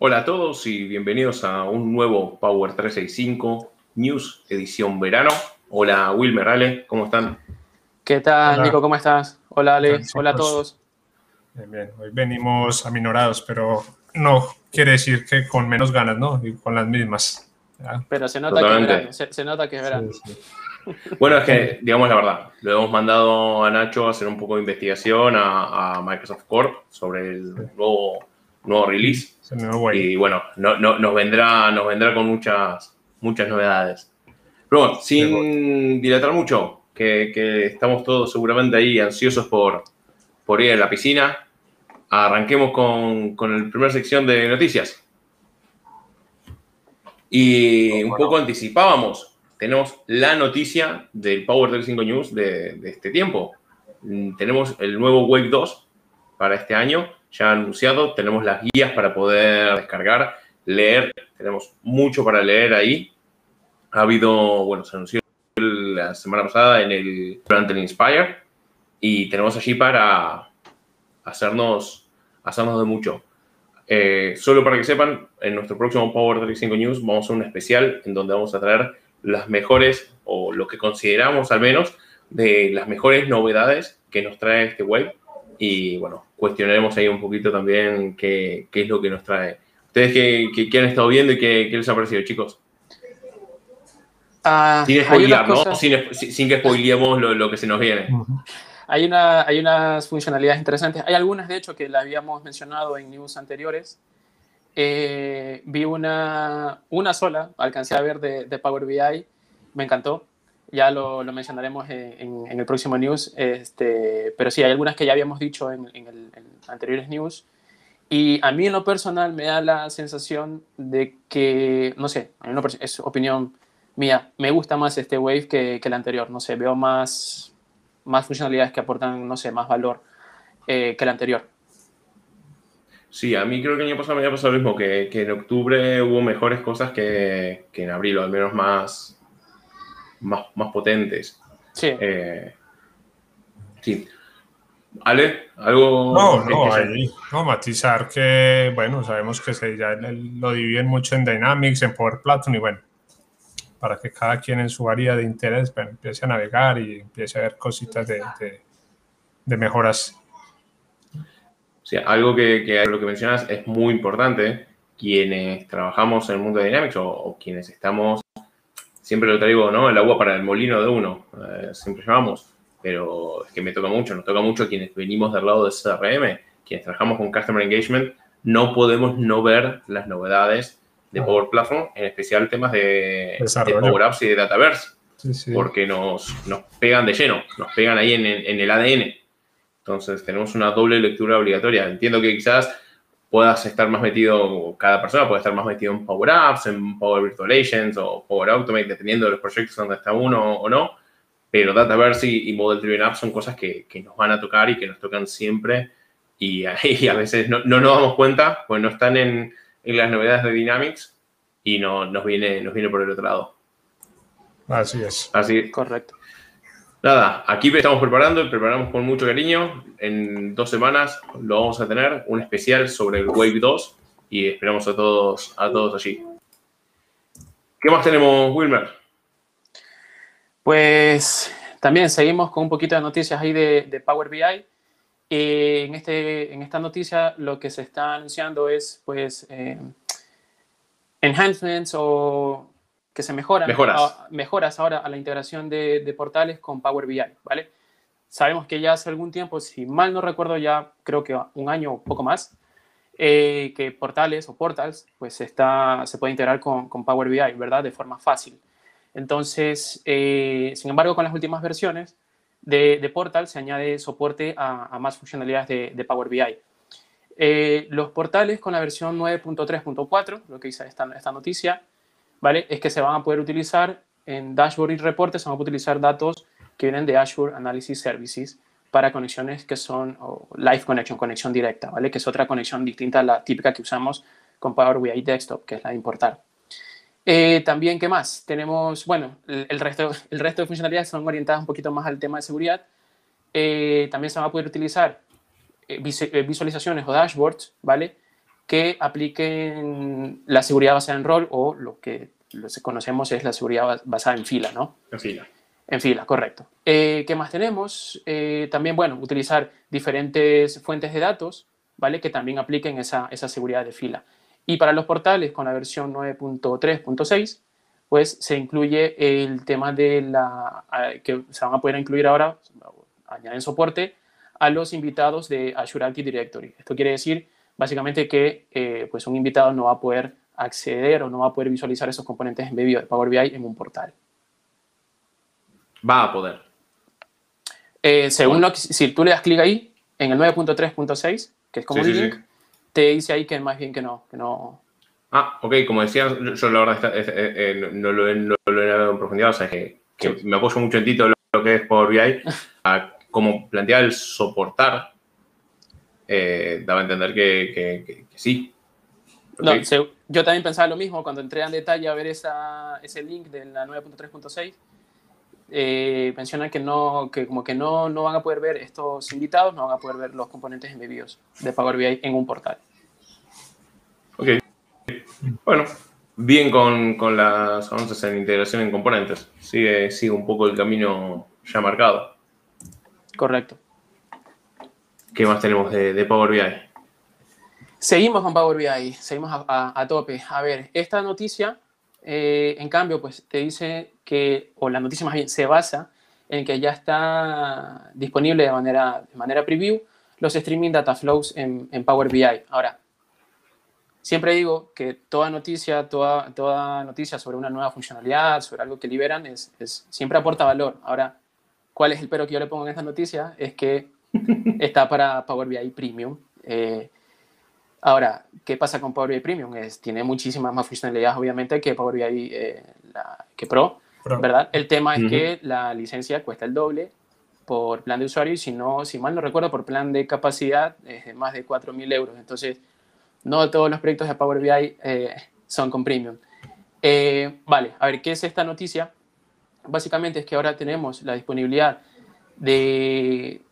Hola a todos y bienvenidos a un nuevo Power 365 News edición verano. Hola Wilmer, Ale, ¿cómo están? ¿Qué tal, Nico? ¿Cómo estás? Hola Ale, hola a todos. Bien, bien, hoy venimos aminorados, pero no quiere decir que con menos ganas, ¿no? Y con las mismas. Pero se nota, que es verano, se, nota que es verano. Bueno, es que, digamos la verdad, lo hemos mandado a Nacho a hacer un poco de investigación a, Microsoft Corp sobre el nuevo, nuevo release. Y bueno, no, no, nos, vendrá, nos vendrá con muchas, muchas novedades. Pero bueno, sin dilatar mucho, que, que, estamos todos seguramente ahí ansiosos por, por ir a la piscina, arranquemos con, con la primera sección de noticias. Y un poco anticipábamos, tenemos la noticia del Power 35 News de, de este tiempo. Mm, tenemos el nuevo Wave 2 para este año ya anunciado. Tenemos las guías para poder descargar, leer. Tenemos mucho para leer ahí. Ha habido, bueno, se anunció la semana pasada en el durante Inspire y tenemos allí para hacernos, hacernos de mucho. Eh, solo para que sepan, en nuestro próximo Power 35 News vamos a hacer un especial en donde vamos a traer las mejores, o lo que consideramos al menos, de las mejores novedades que nos trae este web y bueno, cuestionaremos ahí un poquito también qué, qué es lo que nos trae. ¿Ustedes qué, qué, han estado viendo y qué, qué, les ha parecido, chicos? Uh, sin spoilear, ¿no? Sin, sin, que spoileemos lo, lo, que se nos viene. Hay, una, hay unas funcionalidades interesantes. Hay algunas, de hecho, que las habíamos mencionado en news anteriores. Eh, vi una, una sola, alcancé a ver de, de Power BI, me encantó ya lo, lo mencionaremos en, en, el próximo news, este, pero sí, hay algunas que ya habíamos dicho en, en, el, anteriores news. Y a mí en lo personal me da la sensación de que, no sé, es opinión mía, me gusta más este Wave que, que el anterior, no sé, veo más, más funcionalidades que aportan, no sé, más valor eh, que el anterior. Sí, a mí creo que el año pasado me había pasado lo mismo, que, que en octubre hubo mejores cosas que, que en abril, o al menos más, más, más potentes. Sí. Eh, sí. Ale, algo. No, no, ahí, no, matizar que, bueno, sabemos que se, ya lo dividen mucho en Dynamics, en Power Platform y bueno, para que cada quien en su área de interés bueno, empiece a navegar y empiece a ver cositas de, de, de mejoras. Sí, algo que, que, lo que mencionas es muy importante. Quienes trabajamos en el mundo de Dynamics o, o quienes estamos siempre lo traigo, ¿no? El agua para el molino de uno, eh, siempre llamamos, pero es que me toca mucho, nos toca mucho quienes venimos del lado de CRM, quienes trabajamos con Customer Engagement, no podemos no ver las novedades de Power Platform, en especial temas de, de Power Apps y de Dataverse, sí, sí. porque nos, nos, pegan de lleno, nos pegan ahí en, en el ADN. Entonces tenemos una doble lectura obligatoria. Entiendo que quizás puedas estar más metido, cada persona puede estar más metido en Power Apps, en Power Virtual Agents o Power Automate, dependiendo de los proyectos donde está uno o no. Pero Dataverse y, y Model Driven Apps son cosas que, que, nos van a tocar y que nos tocan siempre. Y, y a veces no, no, nos damos cuenta, pues no están en, en, las novedades de Dynamics y no, nos, viene, nos viene por el otro lado. Así es. Así. Correcto. Nada, aquí estamos preparando y preparamos con mucho cariño. En dos semanas lo vamos a tener, un especial sobre el Wave 2 y esperamos a todos, a todos allí. ¿Qué más tenemos, Wilmer? Pues también seguimos con un poquito de noticias ahí de, Power BI. Y en, este, en esta noticia lo que se está anunciando es pues eh, enhancements o que se mejoran, mejoras, a, mejoras ahora a la integración de, de, portales con Power BI, ¿vale? Sabemos que ya hace algún tiempo, si mal no recuerdo ya, creo que un año o poco más, eh, que portales o portals, pues está, se puede integrar con, con Power BI, ¿verdad? De forma fácil. Entonces, eh, sin embargo, con las últimas versiones de, de Portal se añade soporte a, a más funcionalidades de, de Power BI. Eh, los portales con la versión 9.3.4, lo que dice esta, esta noticia, ¿vale? Es que se van a poder utilizar en dashboard y reportes, se van a utilizar datos que vienen de Azure Analysis Services para conexiones que son oh, Live Connection, conexión directa, ¿vale? Que es otra conexión distinta a la típica que usamos con Power BI Desktop, que es la de importar. Eh, también, ¿qué más? Tenemos, bueno, el, resto, el resto de funcionalidades son orientadas un poquito más al tema de seguridad. Eh, también se va a poder utilizar eh, visualizaciones o dashboards, ¿vale? Que apliquen la seguridad basada en rol o lo que conocemos es la seguridad basada en fila, ¿no? En fila. En fila, correcto. Eh, ¿Qué más tenemos? Eh, también, bueno, utilizar diferentes fuentes de datos, ¿vale? Que también apliquen esa, esa seguridad de fila. Y para los portales con la versión 9.3.6, pues se incluye el tema de la, que se van a poder incluir ahora, añaden soporte a los invitados de Azure Active Directory. Esto quiere decir básicamente que eh, pues un invitado no va a poder acceder o no va a poder visualizar esos componentes embebidos de Power BI en un portal. Va a poder. Eh, según lo que, si tú le das clic ahí, en el 9.3.6, que es como un link, te dice ahí que más bien que no, que no. Ah, ok, como decías, yo la verdad eh, no, lo, no, lo, he dado en profundidad, o sea que, me apoyo mucho en ti todo lo, que es Power BI, a como plantea el soportar, eh, daba a entender que, sí. No, yo también pensaba lo mismo cuando entré en detalle a ver esa, ese link de la 9.3.6. Eh, mencionan que no, que como que no, no van a poder ver estos invitados, no van a poder ver los componentes embebidos de Power BI en un portal. Ok. Bueno, bien con, con las avances en integración en componentes. Sigue, sigue un poco el camino ya marcado. Correcto. ¿Qué más tenemos de, Power BI? Seguimos con Power BI, seguimos a, tope. A ver, esta noticia, eh, en cambio, pues te dice que, o la noticia más bien, se basa en que ya está disponible de manera, de manera preview los streaming data flows en, Power BI. Ahora, siempre digo que toda noticia, toda, toda noticia sobre una nueva funcionalidad, sobre algo que liberan, es, es, siempre aporta valor. Ahora, ¿Cuál es el pero que yo le pongo en esta noticia? Es que está para Power BI Premium. Eh, ahora, ¿qué pasa con Power BI Premium? Es, tiene muchísimas más funcionalidades, obviamente, que Power BI eh, que Pro, ¿verdad? El tema es que la licencia cuesta el doble por plan de usuario y si, no, si mal no recuerdo, por plan de capacidad es de más de 4.000 euros. Entonces, no todos los proyectos de Power BI eh, son con Premium. vale, a ver, ¿qué es esta noticia? básicamente es que ahora tenemos la disponibilidad de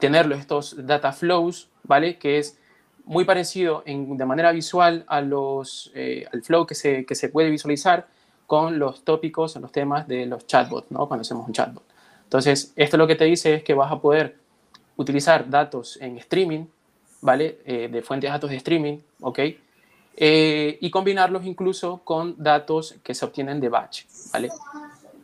tener estos data flows, ¿vale? Que es muy parecido en, de manera visual a los, eh, al flow que se, que se puede visualizar con los tópicos los temas de los chatbots, ¿no? Cuando hacemos un chatbot. Entonces, esto lo que te dice es que vas a poder utilizar datos en streaming, ¿vale? Eh, de fuentes de datos de streaming, ¿ok? Eh, y combinarlos incluso con datos que se obtienen de batch, ¿vale?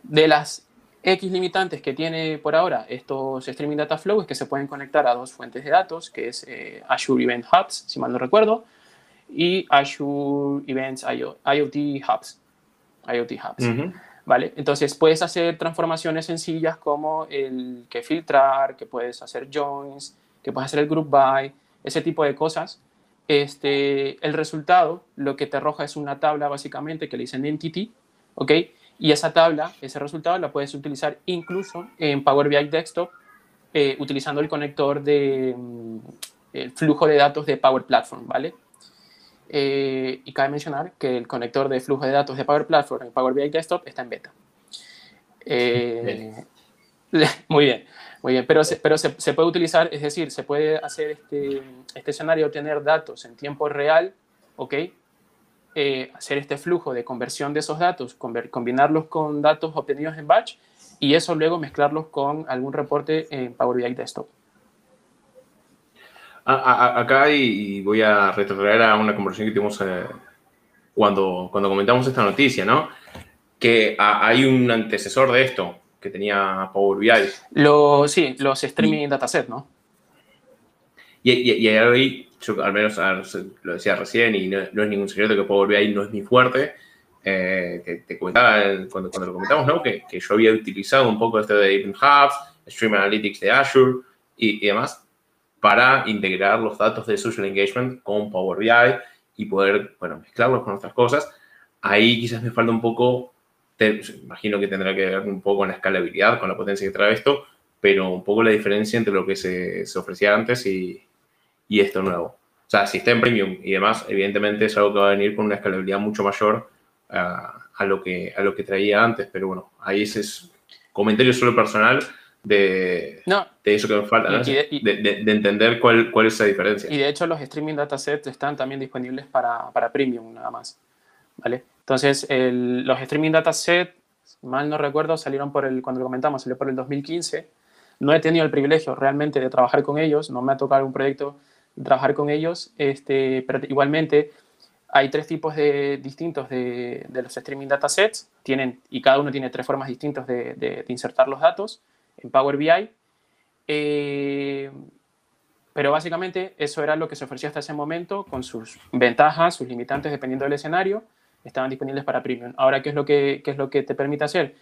De las X limitantes que tiene por ahora estos Streaming Data Flow es que se pueden conectar a dos fuentes de datos, que es eh, Azure Event Hubs, si mal no recuerdo, y Azure Events IoT Hubs. IoT Hubs. ¿Vale? Entonces puedes hacer transformaciones sencillas como el que filtrar, que puedes hacer joins, que puedes hacer el group by, ese tipo de cosas este, el resultado lo que te arroja es una tabla básicamente que le dicen entity, ¿ok? Y esa tabla, ese resultado la puedes utilizar incluso en Power BI Desktop eh, utilizando el conector de mm, el flujo de datos de Power Platform, ¿vale? Eh, y cabe mencionar que el conector de flujo de datos de Power Platform en Power BI Desktop está en beta. Eh, muy bien. Muy bien, pero, se, pero se, puede utilizar, es decir, se puede hacer este, este escenario, tener datos en tiempo real, ¿ok? Eh, hacer este flujo de conversión de esos datos, combinarlos con datos obtenidos en batch y eso luego mezclarlos con algún reporte en Power BI Desktop. acá y, voy a retroceder a una conversación que tuvimos eh, cuando, cuando comentamos esta noticia, ¿no? Que hay un antecesor de esto, que tenía Power BI. Lo, sí, los streaming dataset, ¿no? Y, y, ahí, yo al menos lo decía recién y no, es ningún secreto que Power BI no es mi fuerte. Eh, te, comentaba cuando, cuando, lo comentamos, ¿no? Que, que, yo había utilizado un poco esto de Event Hubs, Stream Analytics de Azure y, y, demás para integrar los datos de Social Engagement con Power BI y poder, bueno, mezclarlos con otras cosas. Ahí quizás me falta un poco imagino que tendrá que ver un poco con la escalabilidad, con la potencia que trae esto, pero un poco la diferencia entre lo que se, se ofrecía antes y, y, esto nuevo. O sea, si está en premium y demás, evidentemente es algo que va a venir con una escalabilidad mucho mayor a, a lo, que, a lo que traía antes, pero bueno, ahí ese es comentario solo personal de, de eso que me falta, de, entender cuál, cuál es esa diferencia. Y de hecho los streaming datasets están también disponibles para, para premium nada más. ¿vale? Entonces los streaming datasets, mal no recuerdo, salieron por el, cuando lo comentamos, salió por el 2015. No he tenido el privilegio realmente de trabajar con ellos, no me ha tocado un proyecto de trabajar con ellos, este, pero igualmente hay tres tipos de, distintos de, de, los streaming datasets, tienen, y cada uno tiene tres formas distintas de, de insertar los datos en Power BI. Eh, pero básicamente eso era lo que se ofrecía hasta ese momento con sus ventajas, sus limitantes dependiendo del escenario, estaban disponibles para Premium. Ahora, ¿qué es lo que, qué es lo que te permite hacer?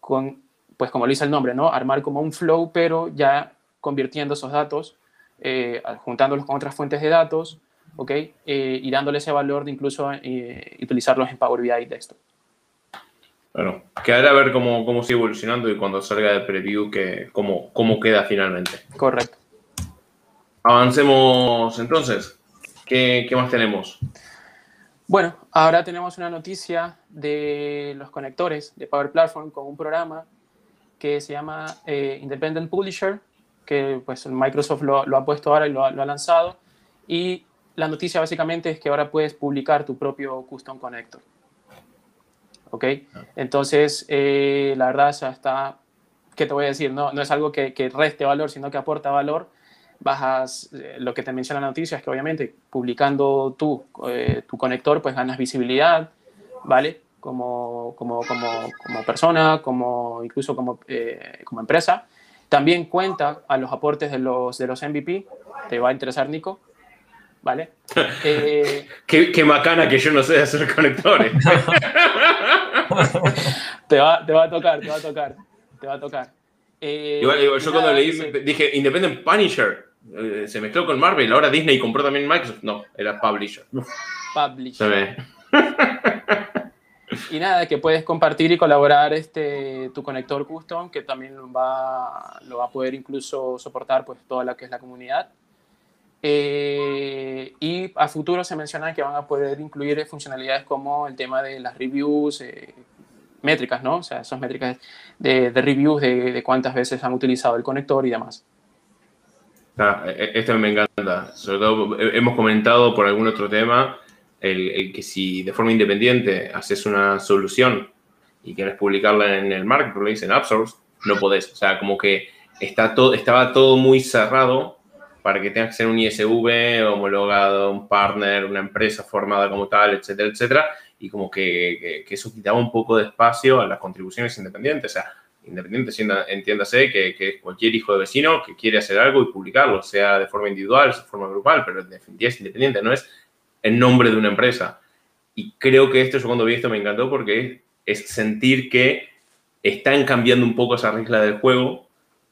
Con, pues como lo dice el nombre, ¿no? Armar como un flow, pero ya convirtiendo esos datos, eh, juntándolos con otras fuentes de datos, ¿ok? Eh, y dándole ese valor de incluso utilizarlos en Power BI Desktop. Bueno, quedará a ver cómo, cómo sigue evolucionando y cuando salga el preview, que, cómo, cómo queda finalmente. Correcto. Avancemos entonces. ¿Qué, qué más tenemos? Bueno, ahora tenemos una noticia de los conectores de Power Platform con un programa que se llama eh, Independent Publisher, que pues Microsoft lo, lo ha puesto ahora y lo, lo, ha lanzado. Y la noticia básicamente es que ahora puedes publicar tu propio custom connector. ¿ok? Entonces, eh, la verdad, ya está, ¿qué te voy a decir? No, no es algo que, que reste valor, sino que aporta valor. Bajas, eh, lo que te menciona la noticia es que obviamente publicando tú, eh, tu conector, pues ganas visibilidad, ¿vale? Como, como, como, como persona, como, incluso como, como empresa. También cuenta a los aportes de los, de los MVP, te va a interesar, Nico, ¿vale? Eh, qué, qué, macana que yo no sé hacer conectores. te, va, te, va, a tocar, te va a tocar, te va a tocar. Eh, igual, yo cuando leí dije Independent Punisher, eh, se mezcló con Marvel, ahora Disney compró también Microsoft. No, era Publisher. Publisher. y nada, que puedes compartir y colaborar este, tu conector custom, que también va, lo va a poder incluso soportar pues, toda la que es la comunidad. Eh, y a futuro se menciona que van a poder incluir funcionalidades como el tema de las reviews, eh, métricas, ¿no? O sea, esas métricas de, de reviews de, cuántas veces han utilizado el conector y demás. Ah, e, e, esto me encanta. Sobre todo, hemos comentado por algún otro tema el, que si de forma independiente haces una solución y quieres publicarla en el marketplace, en AppSource, no podés. O sea, como que está todo, estaba todo muy cerrado para que tengas que ser un ISV homologado, un partner, una empresa formada como tal, etcétera, etcétera, y como que, que, eso quitaba un poco de espacio a las contribuciones independientes. O sea, independiente, entiéndase que, que, cualquier hijo de vecino que quiere hacer algo y publicarlo, sea de forma individual, sea de forma grupal, pero en definitiva es independiente, no es el nombre de una empresa. Y creo que esto, yo cuando vi esto me encantó porque es sentir que están cambiando un poco esa regla del juego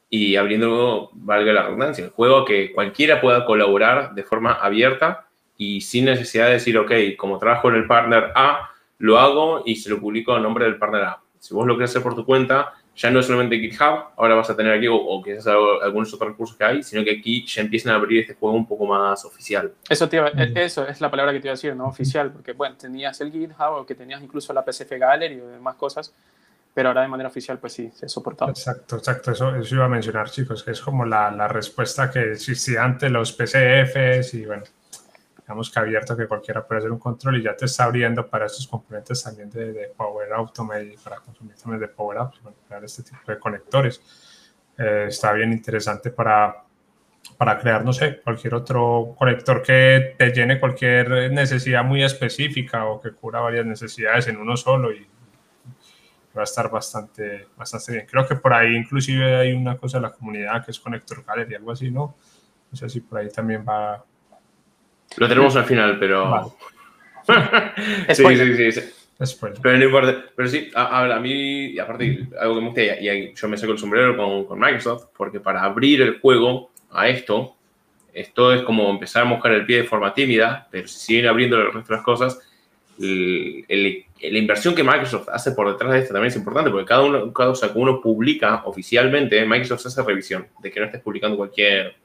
y abriendo, valga la redundancia, el juego que cualquiera pueda colaborar de forma abierta y sin necesidad de decir, ok, como trabajo en el partner A, lo hago y se lo publico a nombre del partner A. Si vos lo quieres hacer por tu cuenta, ya no es solamente GitHub, ahora vas a tener aquí, o, o quizás algunos otros recursos que hay, sino que aquí ya empiezan a abrir este juego un poco más oficial. Eso, eso es la palabra que te iba a decir, ¿no? Oficial, porque, bueno, tenías el GitHub o que tenías incluso la PCF Gallery y demás cosas, pero ahora de manera oficial, pues sí, se soportado. Exacto, exacto, eso, eso iba a mencionar, chicos, que es como la, la, respuesta que existía ante los PCFs y bueno, digamos que abierto que cualquiera puede hacer un control y ya te está abriendo para estos componentes también de, de Power Automate para consumir también de Power Apps, para este tipo de conectores. Eh, está bien interesante para, para crear, no sé, cualquier otro conector que te llene cualquier necesidad muy específica o que cubra varias necesidades en uno solo y va a estar bastante, bastante bien. Creo que por ahí inclusive hay una cosa de la comunidad que es Connector Gallery, algo así, ¿no? No sé si por ahí también va... Lo tenemos al final, pero... sí, sí, sí, Pero no importa. Pero sí, a, a, mí, aparte, algo que me gusta, y, yo me saco el sombrero con, con, Microsoft, porque para abrir el juego a esto, esto es como empezar a mojar el pie de forma tímida, pero si siguen abriendo el resto de las cosas, el, la inversión que Microsoft hace por detrás de esto también es importante, porque cada uno, cada, o uno publica oficialmente, Microsoft hace revisión de que no estés publicando cualquier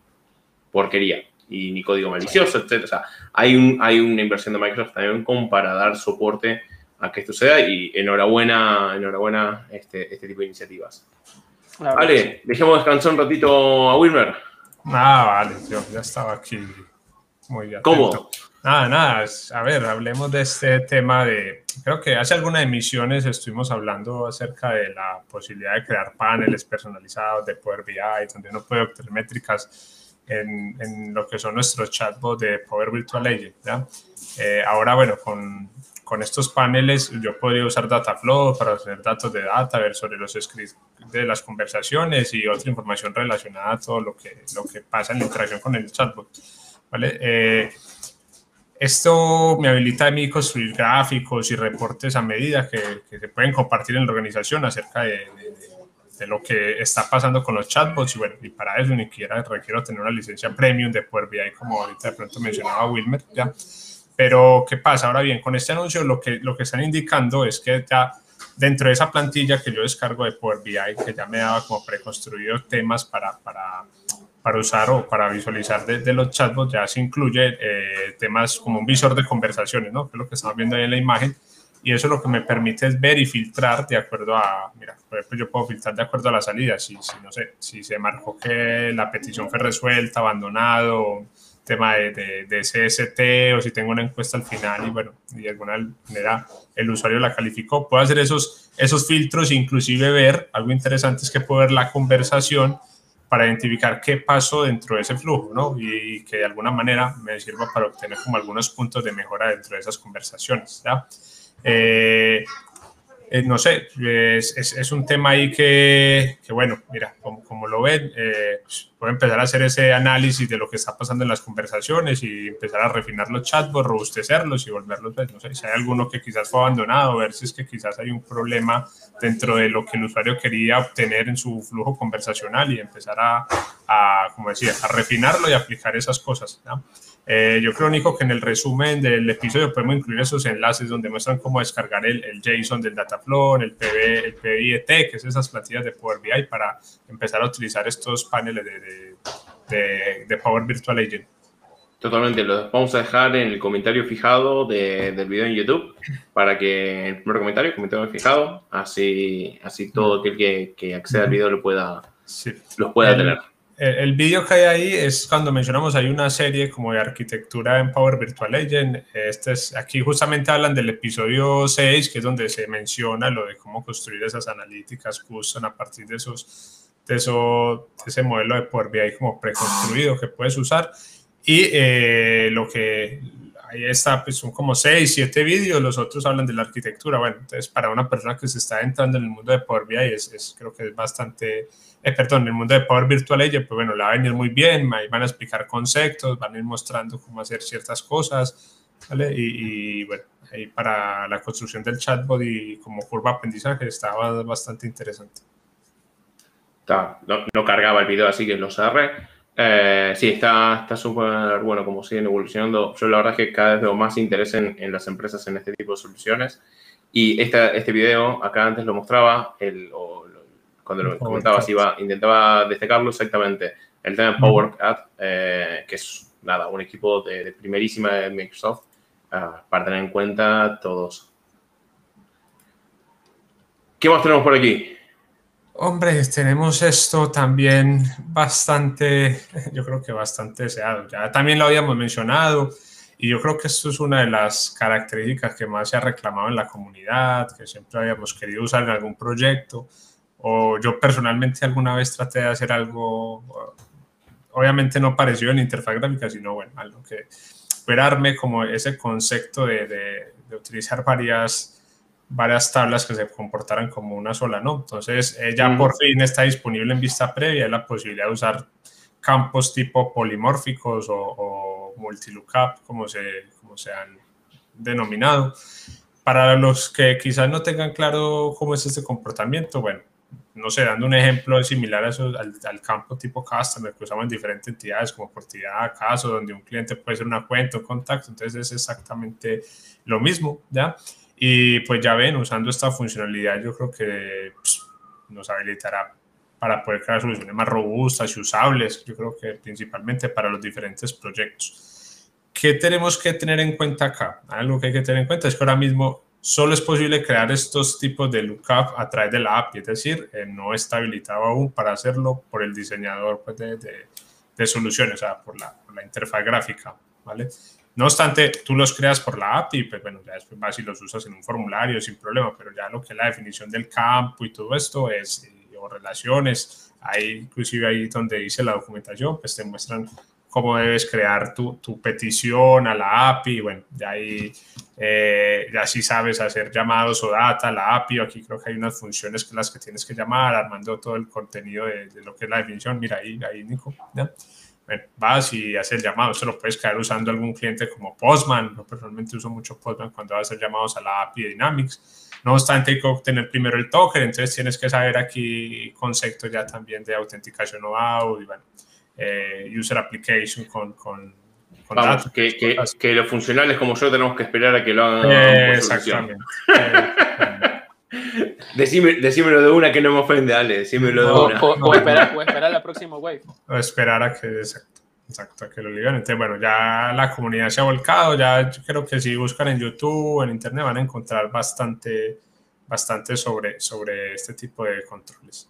porquería y ni código malicioso, etc. O sea, hay, un, hay una inversión de Microsoft también como para dar soporte a que esto suceda y enhorabuena, enhorabuena este, este tipo de iniciativas. Vale, dejemos descansar un ratito a Wilmer. Ah, vale, yo ya estaba aquí muy atento. ¿Cómo? Nada, nada, a ver, hablemos de este tema de, creo que hace algunas emisiones estuvimos hablando acerca de la posibilidad de crear paneles personalizados de Power BI, donde uno puede obtener métricas en, en lo que son nuestros chatbots de Power Virtual Agent. Eh, ahora, bueno, con, con estos paneles yo podría usar Dataflow para obtener datos de data, ver sobre los scripts de las conversaciones y otra información relacionada a todo lo que, lo que pasa en la interacción con el chatbot. ¿vale? Eh, esto me habilita a mí construir gráficos y reportes a medida que, que se pueden compartir en la organización acerca de, de, de, lo que está pasando con los chatbots. Y bueno, y para eso ni siquiera requiero tener una licencia premium de Power BI, como ahorita de pronto mencionaba Wilmer. ¿ya? Pero, ¿qué pasa? Ahora bien, con este anuncio lo que, lo que están indicando es que ya dentro de esa plantilla que yo descargo de Power BI, que ya me daba como preconstruidos temas para, para para usar o para visualizar de, los chatbots ya se incluye eh, temas como un visor de conversaciones, ¿no? que es lo que estamos viendo ahí en la imagen. Y eso lo que me permite es ver y filtrar de acuerdo a, mira, por yo puedo filtrar de acuerdo a la salida. Si, si no sé, si se marcó que la petición fue resuelta, abandonado, tema de, de, de, CST o si tengo una encuesta al final y bueno, de alguna manera el usuario la calificó. Puedo hacer esos, esos filtros, inclusive ver, algo interesante es que puedo ver la conversación para identificar qué pasó dentro de ese flujo, ¿no? Y, que de alguna manera me sirva para obtener como algunos puntos de mejora dentro de esas conversaciones, ¿ya? Eh, eh, no sé, es, es, es, un tema ahí que, que bueno, mira, como, como lo ven, eh, empezar a hacer ese análisis de lo que está pasando en las conversaciones y empezar a refinar los chatbots, robustecerlos y volverlos, pues, no sé, si hay alguno que quizás fue abandonado, ver si es que quizás hay un problema dentro de lo que el usuario quería obtener en su flujo conversacional y empezar a, a como decía, a refinarlo y aplicar esas cosas, ¿no? Eh, yo creo, Nico, que en el resumen del episodio podemos incluir esos enlaces donde muestran cómo descargar el, el JSON del Dataflow, el, PB, el PBIET, que es esas plantillas de Power BI para empezar a utilizar estos paneles de, de, de, de Power Virtual Agent. Totalmente, lo vamos a dejar en el comentario fijado de, del video en YouTube para que el primer comentario, comentario fijado, así, así todo aquel que, que acceda al video lo pueda, sí. los pueda el, tener. El, el vídeo que hay ahí es cuando mencionamos, hay una serie como de arquitectura en Power Virtual Agent. Este es, aquí justamente hablan del episodio 6, que es donde se menciona lo de cómo construir esas analíticas custom a partir de esos, de, eso, de ese modelo de Power BI como preconstruido que puedes usar. Y eh, lo que ahí está, pues son como 6, 7 vídeos, los otros hablan de la arquitectura. Bueno, entonces para una persona que se está entrando en el mundo de Power BI, es, es creo que es bastante, eh, perdón, en el mundo de Power Virtual Agent, pues bueno, la va a venir muy bien, ahí van a explicar conceptos, van a ir mostrando cómo hacer ciertas cosas, ¿vale? Y, y bueno, ahí para la construcción del chatbot y como curva de aprendizaje estaba bastante interesante. No, no cargaba el video, así que lo cerré. Eh, sí, está súper bueno como siguen evolucionando. Yo la verdad es que cada vez veo más interés en, en las empresas en este tipo de soluciones. Y este video, acá antes lo mostraba, el, o, cuando lo comentaba, iba, intentaba destacarlo exactamente. El tema de Power Cat, eh, que es nada, un equipo de, de primerísima de Microsoft, uh, para tener en cuenta todos. ¿Qué más tenemos por aquí? Hombre, tenemos esto también bastante, yo creo que bastante deseado. Ya también lo habíamos mencionado y yo creo que esto es una de las características que más se ha reclamado en la comunidad, que siempre habíamos querido usar en algún proyecto. O yo personalmente alguna vez traté de hacer algo, obviamente no parecido en interfaz gráfica, sino bueno, algo que esperarme como ese concepto de, de, de utilizar varias varias tablas que se comportaran como una sola, ¿no? Entonces, eh, ya mm. por fin está disponible en vista previa la posibilidad de usar campos tipo polimórficos o, o multilookup, como se, como se han denominado. Para los que quizás no tengan claro cómo es este comportamiento, bueno, no sé, dando un ejemplo similar a eso, al, al, campo tipo customer que usamos en diferentes entidades como oportunidad, caso, donde un cliente puede ser una cuenta, un contacto, entonces es exactamente lo mismo, ¿ya? Y pues ya ven, usando esta funcionalidad yo creo que pues, nos habilitará para poder crear soluciones más robustas y usables, yo creo que principalmente para los diferentes proyectos. ¿Qué tenemos que tener en cuenta acá? Algo que hay que tener en cuenta es que ahora mismo solo es posible crear estos tipos de lookup a través de la API, es decir, eh, no está habilitado aún para hacerlo por el diseñador pues, de, soluciones, o sea, por la, interfaz gráfica, ¿vale? No obstante, tú los creas por la API, pues bueno, ya después vas y los usas en un formulario sin problema, pero ya lo que es la definición del campo y todo esto es, eh, o relaciones, ahí inclusive ahí donde dice la documentación, pues te muestran cómo debes crear tu, tu petición a la API. Bueno, ya ahí eh, ya sí sabes hacer llamados o data a la API. Aquí creo que hay unas funciones que las que tienes que llamar, armando todo el contenido de, lo que es la definición. Mira ahí, ahí Nico. Bueno, vas y haces el llamado. Esto lo puedes crear usando algún cliente como Postman. Yo personalmente uso mucho Postman cuando vas a hacer llamados a la API de Dynamics. No obstante, hay que obtener primero el token, entonces tienes que saber aquí conceptos ya también de autenticación o. Y bueno, eh, user application con, con, Vamos, que, que, que, los funcionales como yo tenemos que esperar a que lo hagan. Eh, exactamente. Decime, decímelo de una que no me ofende, Ale. Decímelo de una. O, esperar, o esperar la próxima wave. O esperar a que, exacto, exacto, a que lo liberen. Entonces, bueno, ya la comunidad se ha volcado. Ya yo creo que si buscan en YouTube, en Internet, van a encontrar bastante, bastante sobre, sobre este tipo de controles.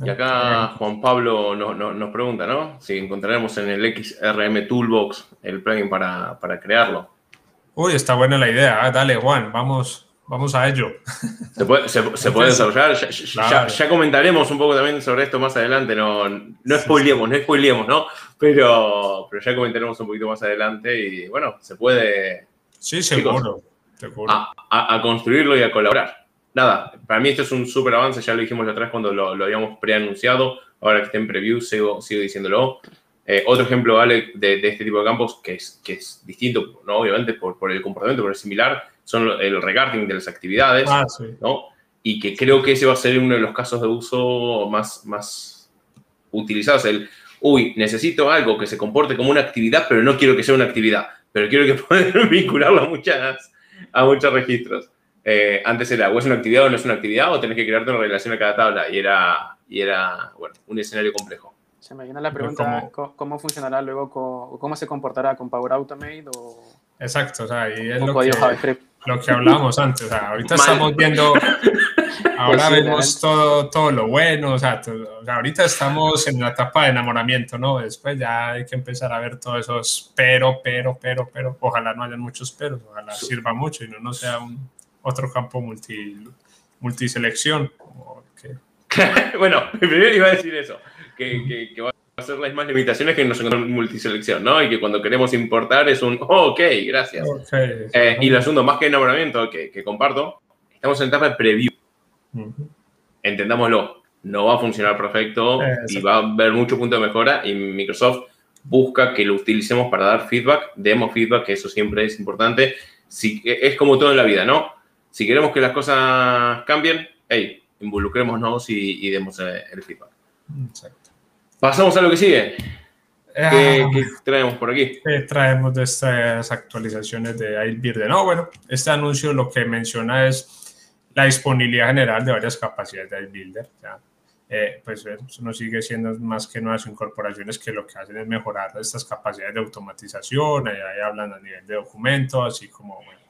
Y acá Juan Pablo nos pregunta, ¿no? Si encontraremos en el XRM Toolbox el plugin para, para crearlo. Uy, está buena la idea. Ah, dale, Juan, vamos, vamos a ello. Se puede, se, puede desarrollar. Ya, comentaremos un poco también sobre esto más adelante. No, no spoilemos, no spoilemos, ¿no? Pero, pero ya comentaremos un poquito más adelante y bueno, se puede. Sí, seguro. a construirlo y a colaborar nada, para mí esto es un súper avance, ya lo dijimos vez cuando lo, lo habíamos preanunciado, ahora que está en preview sigo, sigo diciéndolo. Eh, otro ejemplo, Ale, de, de, este tipo de campos que es, que es distinto, ¿no? obviamente por, por el comportamiento, pero es similar, son el regarding de las actividades, ah, ¿no? Y que creo que ese va a ser uno de los casos de uso más, más utilizados. El, uy, necesito algo que se comporte como una actividad, pero no quiero que sea una actividad, pero quiero que pueda vincularlo a, muchas, a muchos registros. Eh, antes era o es una actividad o no es una actividad o tenés que crearte una relación a cada tabla. Y era, y era bueno, un escenario complejo. Se me viene la pregunta, ¿cómo, funcionará luego, con, cómo se comportará con Power Automate o... Exacto, o sea, y es lo que, lo que hablábamos antes, o sea, ahorita estamos viendo, ahora vemos todo, todo lo bueno, o sea, ahorita estamos en la etapa de enamoramiento, ¿no? Después ya hay que empezar a ver todos esos pero, pero, pero, pero, ojalá no haya muchos peros, ojalá sirva mucho y no, no sea un, otro campo multi, multiselección. bueno, primero iba a decir eso, que, que, va a ser las más limitaciones que nos encontramos en multiselección, ¿no? Y que cuando queremos importar es un, oh, ok, gracias. Eh, y lo segundo, más que enamoramiento, que, que comparto, estamos en etapa de preview. Entendámoslo, no va a funcionar perfecto y va a haber mucho punto de mejora y Microsoft busca que lo utilicemos para dar feedback, demos feedback, que eso siempre es importante. Si, es como todo en la vida, ¿no? Si queremos que las cosas cambien, hey, involucrémonos y, y demos eh, el feedback. Exacto. Pasamos a lo que sigue. ¿Qué, ah. traemos por aquí? ¿Qué traemos de estas actualizaciones de Ailbirde? No, bueno, este anuncio lo que menciona es la disponibilidad general de varias capacidades de Ailbuilder. Eh, pues eso no sigue siendo más que nuevas incorporaciones que lo que hacen es mejorar estas capacidades de automatización, ahí, ahí hablan a nivel de documento, así como bueno,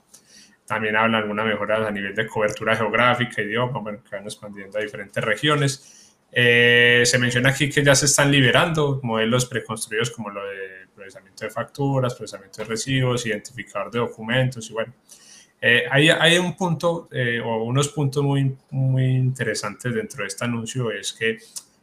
también habla alguna mejora a nivel de cobertura geográfica, idioma, bueno, que van expandiendo a diferentes regiones. Eh, se menciona aquí que ya se están liberando modelos preconstruidos como lo de procesamiento de facturas, procesamiento de recibos, identificador de documentos y bueno. Eh, hay, hay, un punto eh, o unos puntos muy, muy interesantes dentro de este anuncio, es que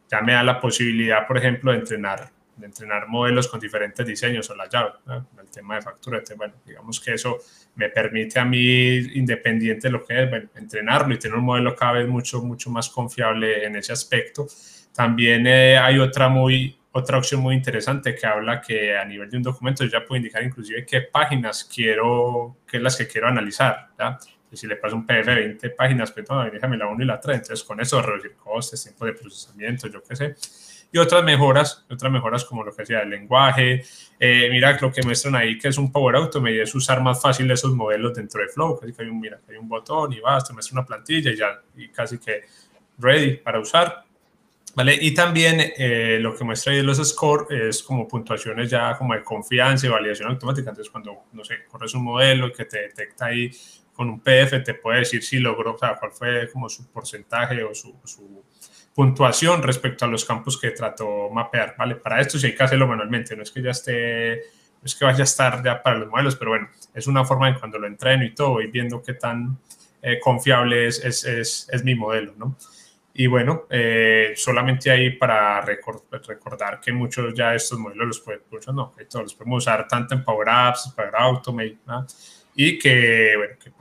ya me da la posibilidad, por ejemplo, de entrenar de entrenar modelos con diferentes diseños o la llave, el tema de factura. bueno, digamos que eso me permite a mí, independiente de lo que es, entrenarlo y tener un modelo cada vez mucho, mucho más confiable en ese aspecto. También eh, hay otra, muy, otra opción muy interesante que habla que a nivel de un documento yo ya puedo indicar inclusive qué páginas quiero, qué las que quiero analizar. ¿ya? Y si le paso un PDF de 20 páginas, pues no, déjame la 1 y la 3. Entonces, con eso reducir costes, tiempo de procesamiento, yo qué sé y otras mejoras, otras mejoras como lo que decía el lenguaje. Eh, mira lo que muestran ahí que es un Power Automate, es usar más fácil esos modelos dentro de Flow. Casi que hay un, mira, hay un botón y vas, te muestra una plantilla y ya, y casi que ready para usar. ¿Vale? Y también eh, lo que muestra ahí los scores es como puntuaciones ya como de confianza y validación automática. Entonces, cuando, no sé, corres un modelo que te detecta ahí con un PDF te puede decir si logró, o sea, cuál fue como su porcentaje o su, su puntuación respecto a los campos que trató mapear, ¿vale? Para esto sí hay que hacerlo manualmente, no es que ya esté, no es que vaya a estar ya para los modelos, pero bueno, es una forma de cuando lo entreno y todo, voy viendo qué tan eh, confiable es, es, es, es, mi modelo, ¿no? Y bueno, eh, solamente ahí para recordar que muchos ya estos modelos los muchos no, que todos los podemos usar tanto en Power Apps, Power Automate, ¿no? y que, bueno, que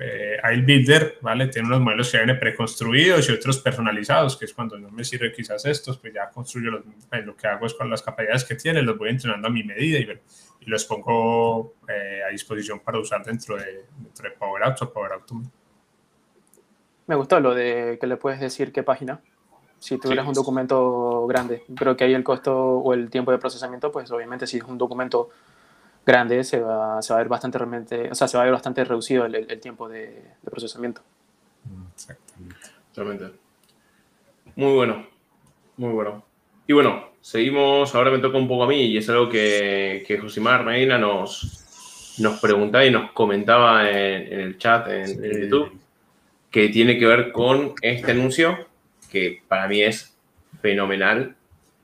eh, el Builder, ¿vale? Tiene unos modelos que vienen preconstruidos y otros personalizados, que es cuando no me sirve quizás estos, pues ya construyo los, pues, lo que hago es con las capacidades que tiene, los voy entrenando a mi medida y, y los pongo eh, a disposición para usar dentro de, dentro de Power Apps o Power Automate. Me gustó lo de que le puedes decir qué página. Si tuvieras sí. un documento grande, pero que ahí el costo o el tiempo de procesamiento, pues obviamente si es un documento grande se va, se va a ver bastante realmente, o sea, se va a ver bastante reducido el, el tiempo de, de, procesamiento. Exactamente. Realmente. Muy bueno, muy bueno. Y bueno, seguimos, ahora me toca un poco a mí y es algo que, que Josimar Medina nos, nos preguntaba y nos comentaba en, en el chat en, sí. en YouTube que tiene que ver con este anuncio, que para mí es fenomenal.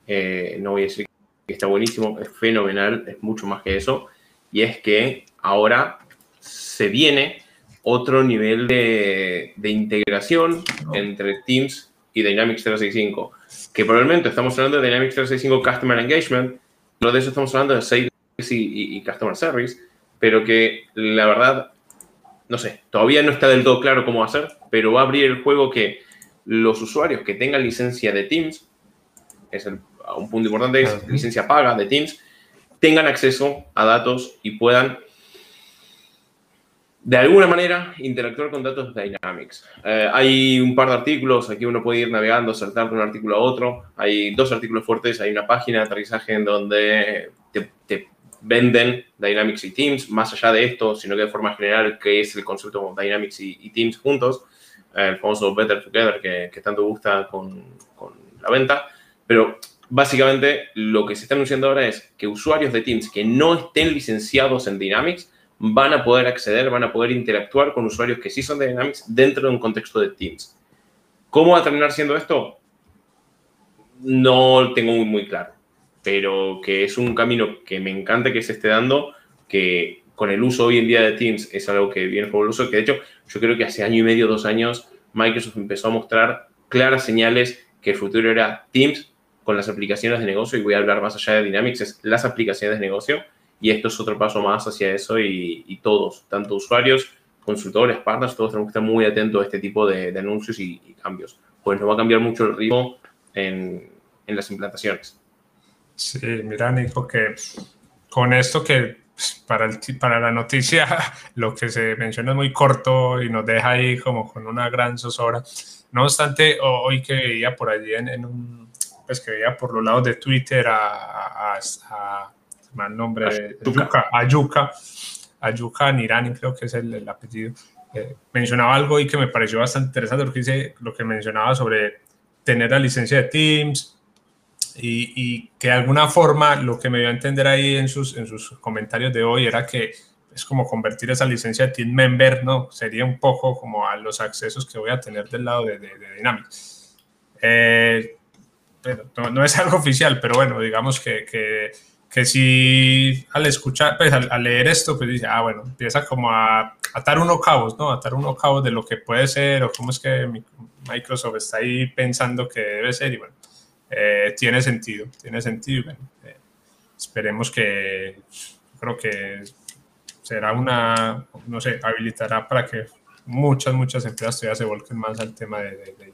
Eh, no voy a decir que está buenísimo, es fenomenal, es mucho más que eso. Y es que ahora se viene otro nivel de, de integración entre Teams y Dynamics 365. Que probablemente estamos hablando de Dynamics 365 Customer Engagement, lo de eso estamos hablando de Sales y, y, y Customer Service, pero que la verdad no sé, todavía no está del todo claro cómo hacer, pero va a abrir el juego que los usuarios que tengan licencia de Teams, es el, un punto importante, es licencia paga de Teams, tengan acceso a datos y puedan de alguna manera interactuar con datos de Dynamics. Eh, hay un par de artículos, aquí uno puede ir navegando, saltar de un artículo a otro. Hay dos artículos fuertes, hay una página de aterrizaje en donde te, venden Dynamics y Teams, más allá de esto, sino que de forma general, que es el concepto Dynamics y, Teams juntos, eh, el famoso Better Together que, tanto gusta con, la venta, pero básicamente lo que se está anunciando ahora es que usuarios de Teams que no estén licenciados en Dynamics van a poder acceder, van a poder interactuar con usuarios que sí son de Dynamics dentro de un contexto de Teams. ¿Cómo va a terminar siendo esto? No tengo muy, muy claro pero que es un camino que me encanta que se esté dando, que con el uso hoy en día de Teams es algo que viene uso, que de hecho yo creo que hace año y medio, dos años, Microsoft empezó a mostrar claras señales que el futuro era Teams con las aplicaciones de negocio, y voy a hablar más allá de Dynamics, es las aplicaciones de negocio, y esto es otro paso más hacia eso, y, y todos, tanto usuarios, consultores, partners, todos tenemos que estar muy atentos a este tipo de, de anuncios y, y, cambios, pues nos va a cambiar mucho el ritmo en, en las implantaciones. Sí, mira, Nico, que con esto que pues, para, el, para la noticia lo que se menciona es muy corto y nos deja ahí como con una gran zozobra. No obstante, hoy que veía por allí en, en un, pues que veía por los lados de Twitter a, a, a, a mal nombre, Ayuka, Ayuka, Ayuka Nirani creo que es el, el apellido, eh, mencionaba algo y que me pareció bastante interesante porque dice lo que mencionaba sobre tener la licencia de Teams, y, y, que de alguna forma lo que me dio a entender ahí en sus, en sus comentarios de hoy era que es como convertir esa licencia de Team Member, ¿no? Sería un poco como a los accesos que voy a tener del lado de, de, de Dynamics. Eh, no, no, es algo oficial, pero bueno, digamos que, que, que si al escuchar, pues al, leer esto, pues dice, ah, bueno, empieza como a atar unos cabos, ¿no? Atar unos cabos de lo que puede ser o cómo es que Microsoft está ahí pensando que debe ser y bueno, eh, tiene sentido, tiene sentido. Eh, esperemos que, creo que será una, no sé, habilitará para que muchas, muchas empresas todavía se volquen más al tema de, de, de.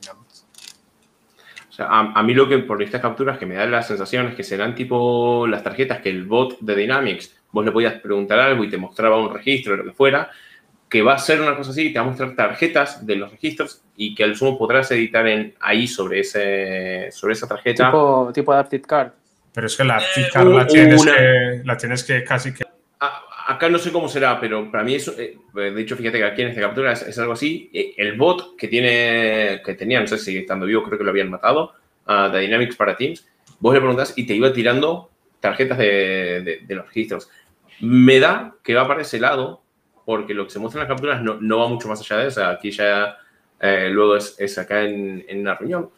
O sea, a, a, mí lo que por estas capturas que me da la sensación es que serán tipo las tarjetas que el bot de Dynamics, vos le podías preguntar algo y te mostraba un registro, lo que fuera, que va a ser una cosa así, te va a mostrar tarjetas de los registros y que al sumo podrás editar en, ahí sobre, ese, sobre esa tarjeta. Tipo, tipo Adapted Card. Pero es que la Adapted Card la, tienes que, la tienes que casi que... acá no sé cómo será, pero para mí eso, eh, de hecho, fíjate que aquí en esta captura es, es, algo así. Eh, el bot que tiene, que tenía, no sé si estando vivo, creo que lo habían matado, uh, de Dynamics para Teams, vos le preguntas y te iba tirando tarjetas de, de, de los registros. Me da que va para ese lado porque lo que se muestra en las capturas no, no va mucho más allá de eso. Aquí ya eh, luego es, es, acá en, en una reunión.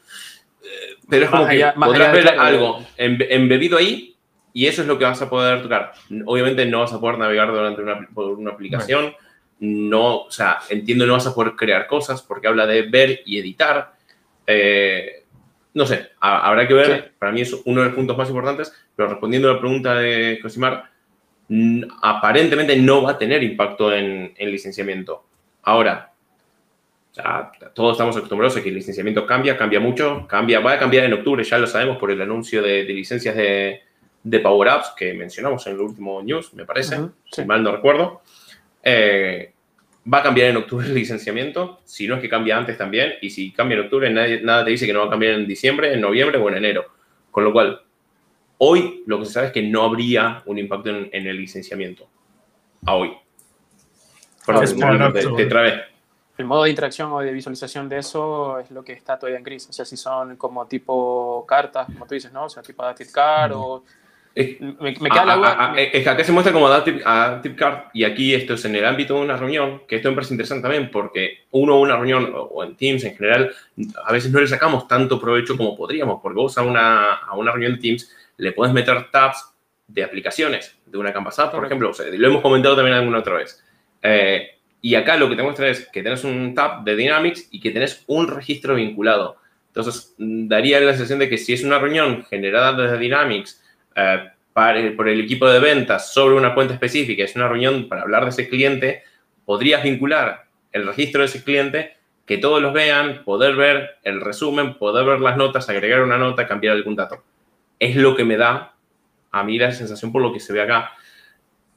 Eh, pero es como que podrás ver algo embebido ahí y eso es lo que vas a poder tocar. Obviamente no vas a poder navegar durante una, por una aplicación. No, o sea, entiendo no vas a poder crear cosas porque habla de ver y editar. Eh, no sé, habrá que ver. Para mí es uno de los puntos más importantes. Pero respondiendo a la pregunta de Cosimar, aparentemente no va a tener impacto en, en licenciamiento. Ahora, todos estamos acostumbrados a que el licenciamiento cambia, cambia mucho, cambia, va a cambiar en octubre, ya lo sabemos por el anuncio de, licencias de, de, Power Apps que mencionamos en el último news, me parece, si mal no recuerdo. Eh, va a cambiar en octubre el licenciamiento, si no es que cambia antes también, y si cambia en octubre, nadie, nada te dice que no va a cambiar en diciembre, en noviembre o en enero. Con lo cual, hoy lo que se sabe es que no habría un impacto en, el licenciamiento. A hoy. Por eso, te, te trae el modo de interacción o de visualización de eso es lo que está todavía en gris. O sea, si son como tipo cartas, como tú dices, ¿no? O sea, tipo Adaptive Card o... me, queda la duda. Es que acá se muestra como Adaptive, Card y aquí esto es en el ámbito de una reunión, que esto me parece interesante también porque uno una reunión o en Teams en general, a veces no le sacamos tanto provecho como podríamos, porque vos a una, a una reunión de Teams le puedes meter tabs de aplicaciones de una campus por ejemplo. O sea, lo hemos comentado también alguna otra vez. Eh, y acá lo que te muestra es que tenés un tab de Dynamics y que tenés un registro vinculado. Entonces, mm, daría la sensación de que si es una reunión generada desde Dynamics eh, por el equipo de ventas sobre una cuenta específica, es una reunión para hablar de ese cliente, podrías vincular el registro de ese cliente, que todos los vean, poder ver el resumen, poder ver las notas, agregar una nota, cambiar algún dato. Es lo que me da a mí la sensación por lo que se ve acá.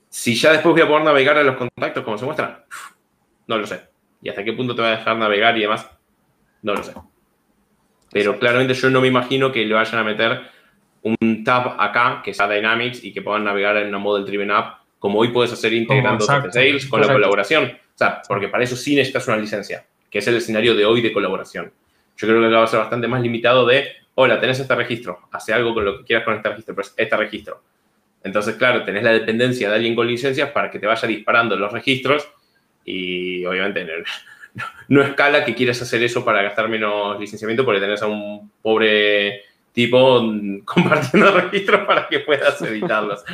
Si ya después voy a poder navegar a los contactos como se muestra, no lo sé. ¿Y hasta qué punto te va a dejar navegar y demás? No lo sé. Pero claramente yo no me imagino que le vayan a meter un tab acá, que sea Dynamics, y que puedan navegar en una Model Driven App, como hoy puedes hacer integrando Sales con la colaboración. O sea, porque para eso sí necesitas una licencia, que es el escenario de hoy de colaboración. Yo creo que va a ser bastante más limitado de, hola, tenés este registro, hace algo con lo que quieras con este registro, pero es este registro. Entonces, claro, tenés la dependencia de alguien con licencias para que te vaya disparando los registros y obviamente no, escala que quieras hacer eso para gastar menos licenciamiento porque tenés a un pobre tipo compartiendo registros para que puedas editarlos.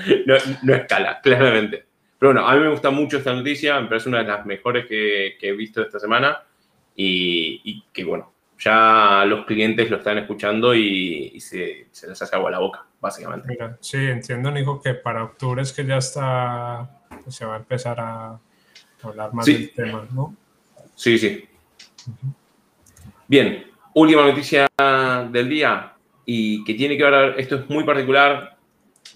No, escala, claramente. Pero bueno, a mí me gusta mucho esta noticia, me parece una de las mejores que, he visto esta semana y, que bueno, ya los clientes lo están escuchando y, se, les hace agua a la boca, básicamente. Mira, sí, entiendo, Nico, que para octubre es que ya está, se va a empezar a hablar más del tema, ¿no? Sí, sí. Bien, última noticia del día y que tiene que ver, esto es muy particular,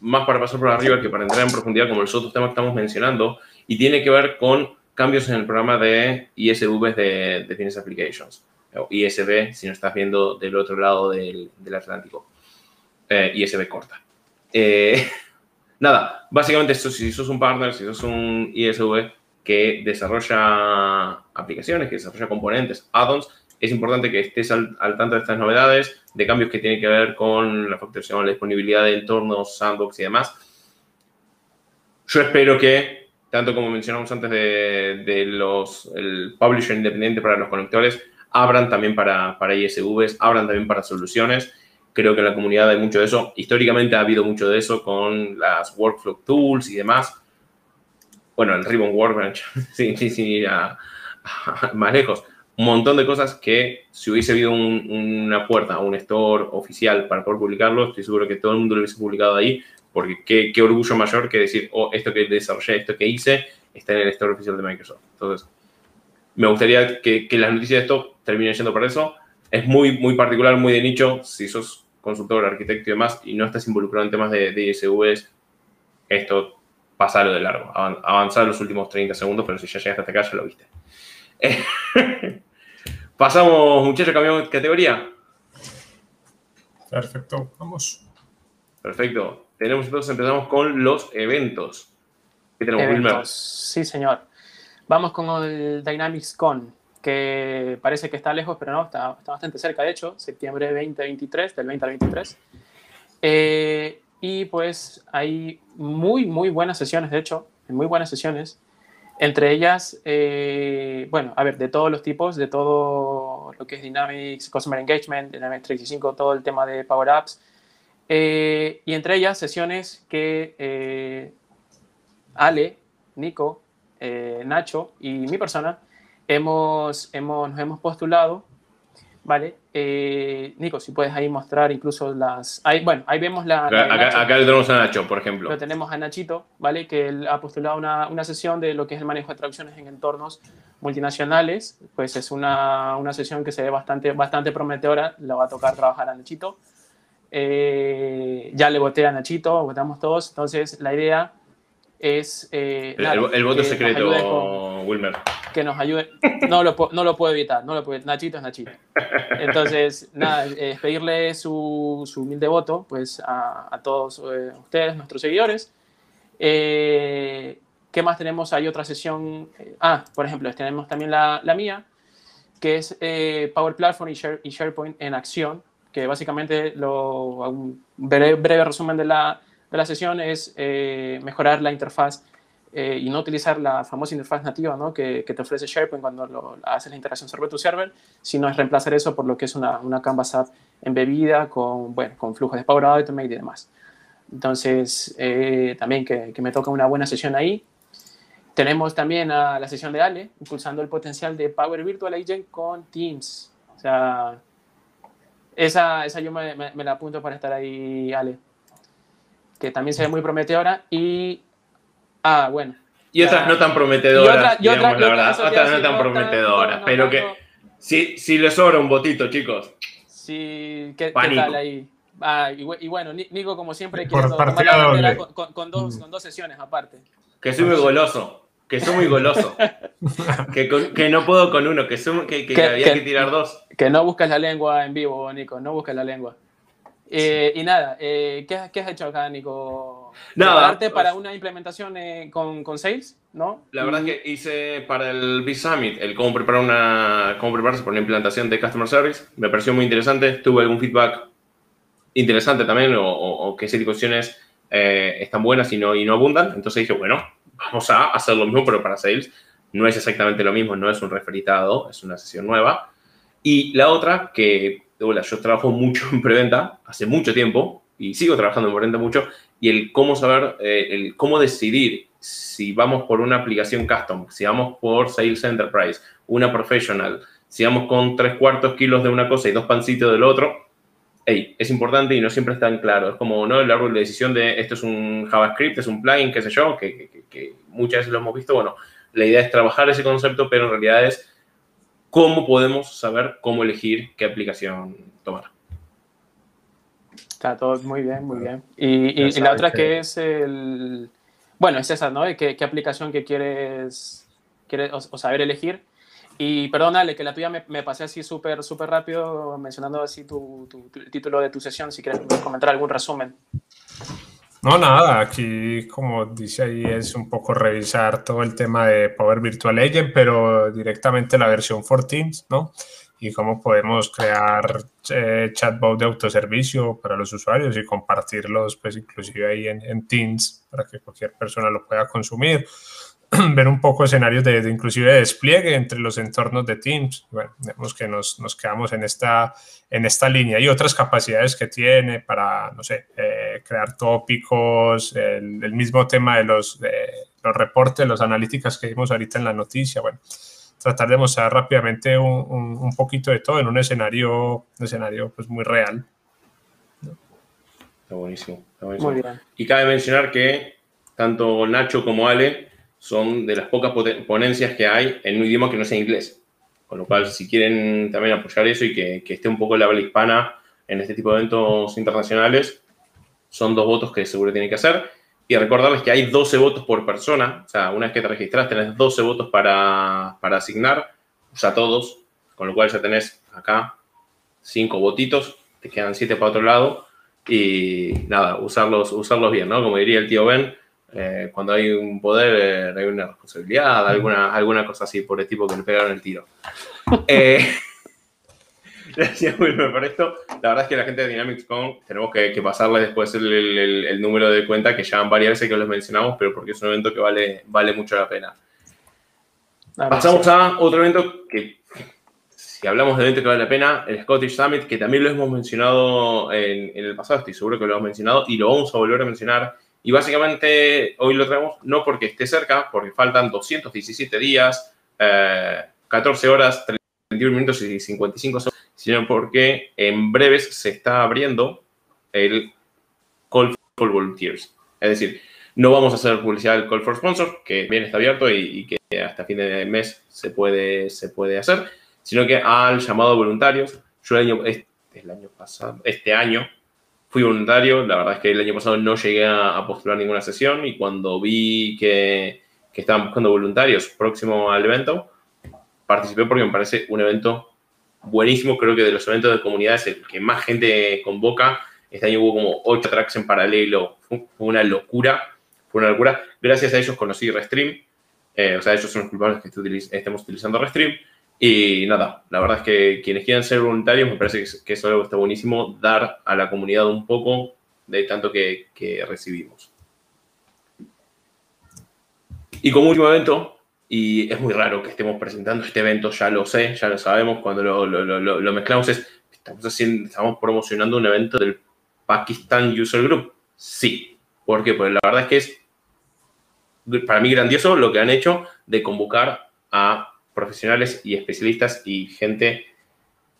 más para pasar por arriba que para entrar en profundidad como los otros temas que estamos mencionando, y tiene que ver con cambios en el programa de ISV de, de Business Applications, o ISV si no estás viendo del otro lado del, Atlántico, eh, corta. Eh, nada, básicamente si sos un partner, si sos un ISV, que desarrolla aplicaciones, que desarrolla componentes, add-ons, es importante que estés al, tanto de estas novedades, de cambios que tienen que ver con la facturación, la disponibilidad de entornos, sandbox y demás. Yo espero que, tanto como mencionamos antes de, los, el publisher independiente para los conectores, abran también para, para ISVs, abran también para soluciones. Creo que en la comunidad hay mucho de eso. Históricamente ha habido mucho de eso con las workflow tools y demás bueno, el Ribbon Workbench, sin, sin, ir a, más lejos, un montón de cosas que si hubiese habido una puerta, un store oficial para poder publicarlo, estoy seguro que todo el mundo lo hubiese publicado ahí, porque qué, qué orgullo mayor que decir, oh, esto que desarrollé, esto que hice, está en el store oficial de Microsoft. Entonces, me gustaría que, que las noticias de esto terminen yendo por eso. Es muy, muy particular, muy de nicho. Si sos consultor, arquitecto y demás, y no estás involucrado en temas de, de ISVs, esto pasarlo de largo, avanzar los últimos 30 segundos, pero si ya llegaste hasta acá ya lo viste. Pasamos, muchachos, cambiamos de categoría. Perfecto, vamos. Perfecto. Tenemos entonces, empezamos con los eventos. ¿Qué tenemos, eventos. Sí, señor. Vamos con el Dynamics Con, que parece que está lejos, pero no, está, bastante cerca, de hecho, septiembre 2023, del 20 al 23. Y pues hay muy, muy buenas sesiones, de hecho, muy buenas sesiones. Entre ellas, eh, bueno, a ver, de todos los tipos, de todo lo que es Dynamics, Customer Engagement, Dynamics 365, todo el tema de Power Apps. Eh, y entre ellas, sesiones que eh, Ale, Nico, Nacho y mi persona hemos, hemos, nos hemos postulado ¿vale? Eh, Nico, si puedes ahí mostrar incluso las... Ahí, bueno, ahí vemos la... acá, acá, le tenemos a Nacho, por ejemplo. Lo tenemos a Nachito, ¿vale? Que él ha postulado una, una, sesión de lo que es el manejo de traducciones en entornos multinacionales. Pues es una, una sesión que se ve bastante, bastante prometedora. Le va a tocar trabajar a Nachito. Eh, ya le voté a Nachito, votamos todos. Entonces, la idea es... Eh, el, voto secreto, Wilmer que nos ayude. No lo, no lo puedo evitar, no lo puedo, Nachito es Nachito. Entonces, nada, es pedirle su, su, humilde voto pues, a, a todos eh, ustedes, nuestros seguidores. Eh, ¿Qué más tenemos? Hay otra sesión. Eh, ah, por ejemplo, tenemos también la, la mía, que es Power Platform y, Share, y, SharePoint en acción, que básicamente lo, un breve, breve resumen de la, de la sesión es mejorar la interfaz eh, y no utilizar la famosa interfaz nativa ¿no? que, que, te ofrece SharePoint cuando lo, haces la integración server to server, sino es reemplazar eso por lo que es una, una Canvas app embebida con, bueno, con flujos de Power Automate y demás. Entonces, eh, también que, que, me toca una buena sesión ahí. Tenemos también a la sesión de Ale, impulsando el potencial de Power Virtual Agent con Teams. O sea, esa, esa yo me, me, me la apunto para estar ahí, Ale. Que también se ve muy prometedora. Y Ah, bueno. Y otras no tan prometedoras, y otra, la verdad. Otras no tan prometedoras, pero que si, si les sobra un botito, chicos. Sí, ¿qué, tal ahí? Ah, y, bueno, Nico, como siempre, quiere tomar la con, con, dos, con dos sesiones aparte. Que soy muy goloso. Que soy muy goloso. que, que, no puedo con uno, que, que, que, había que, tirar dos. Que no buscas la lengua en vivo, Nico, no buscas la lengua. Eh, y nada, eh, ¿qué, ¿qué, has hecho acá, Nico? Nada. para una implementación eh, con, con, Sales, ¿no? La verdad es que hice para el B-Summit el cómo, preparar una, cómo prepararse para una implantación de Customer Service. Me pareció muy interesante. Tuve algún feedback interesante también, o, o, que ese tipo están buenas y no, y no abundan. Entonces dije, bueno, vamos a hacer lo mismo, pero para Sales. No es exactamente lo mismo, no es un referitado, es una sesión nueva. Y la otra, que yo trabajo mucho en preventa hace mucho tiempo y sigo trabajando en preventa mucho y el cómo saber, eh, el cómo decidir si vamos por una aplicación custom, si vamos por Sales Enterprise, una professional, si vamos con tres cuartos kilos de una cosa y dos pancitos del otro, hey, es importante y no siempre es tan claro. Es como, ¿no? El árbol de decisión de esto es un JavaScript, es un plugin, qué sé yo, que, que, que muchas veces lo hemos visto. Bueno, la idea es trabajar ese concepto, pero en realidad es ¿cómo podemos saber cómo elegir qué aplicación tomar? Está todo muy bien, muy bien. Y, la otra que es el... Bueno, es esa, ¿no? ¿Qué, qué aplicación que quieres, quieres o, saber elegir? Y perdónale que la tuya me, me pasé así súper, súper rápido mencionando así tu, tu, tu, título de tu sesión, si quieres comentar algún resumen. No, nada, aquí como dice ahí es un poco revisar todo el tema de Power Virtual Agent, pero directamente la versión for Teams, ¿no? Y cómo podemos crear eh, chatbot de autoservicio para los usuarios y compartirlos, pues inclusive ahí en, en Teams para que cualquier persona lo pueda consumir. ver un poco escenarios de, inclusive de despliegue entre los entornos de Teams. Bueno, vemos que nos, nos, quedamos en esta, en esta línea y otras capacidades que tiene para, no sé, eh, crear tópicos, el, el, mismo tema de los, de los reportes, las analíticas que vimos ahorita en la noticia. Bueno, tratar de mostrar rápidamente un, un, un poquito de todo en un escenario, un escenario pues muy real. Está buenísimo. Está buenísimo. Y cabe mencionar que tanto Nacho como Ale son de las pocas ponencias que hay en un idioma que no sea inglés. Con lo cual, si quieren también apoyar eso y que, esté un poco la habla hispana en este tipo de eventos internacionales, son dos votos que seguro tienen que hacer. Y recordarles que hay 12 votos por persona. O sea, una vez que te registras, tenés 12 votos para, para asignar. Usa todos. Con lo cual ya tenés acá 5 votitos. Te quedan 7 para otro lado. Y nada, usarlos, usarlos bien, ¿no? Como diría el tío Ben, eh, cuando hay un poder, eh, hay una responsabilidad, alguna, alguna cosa así por el tipo que le pegaron el tiro. eh, gracias, Wilmer, por esto. La verdad es que la gente de Dynamics Con tenemos que, que pasarle después el, el, el, número de cuenta, que ya van varias veces que los mencionamos, pero porque es un evento que vale, vale mucho la pena. Pasamos a otro evento que, si hablamos de evento que vale la pena, el Scottish Summit, que también lo hemos mencionado en, el pasado, estoy seguro que lo hemos mencionado y lo vamos a volver a mencionar. Y básicamente hoy lo traemos no porque esté cerca, porque faltan 217 días, 14 eh, horas, 31 minutos y 55 segundos, sino porque en breves se está abriendo el Call for Volunteers. Es decir, no vamos a hacer publicidad del Call for Sponsors, que bien está abierto y, que hasta fin de mes se puede, se puede hacer, sino que al llamado voluntarios. Yo este, el año pasado, este año, fui voluntario. La verdad es que el año pasado no llegué a, postular ninguna sesión y cuando vi que, que estaban buscando voluntarios próximo al evento, participé porque me parece un evento buenísimo. Creo que de los eventos de comunidades el que más gente convoca. Este año hubo como ocho tracks en paralelo. Fue una locura. Fue una locura. Gracias a ellos conocí Restream. Eh, o sea, ellos son los culpables que estemos utilizando Restream. Y nada, la verdad es que quienes quieran ser voluntarios, me parece que es algo que está buenísimo, dar a la comunidad un poco de tanto que, recibimos. Y como último evento, y es muy raro que estemos presentando este evento, ya lo sé, ya lo sabemos, cuando lo, mezclamos es, estamos, haciendo, estamos promocionando un evento del Pakistan User Group. Sí. ¿Por qué? Porque la verdad es que es para mí grandioso lo que han hecho de convocar a profesionales y especialistas y gente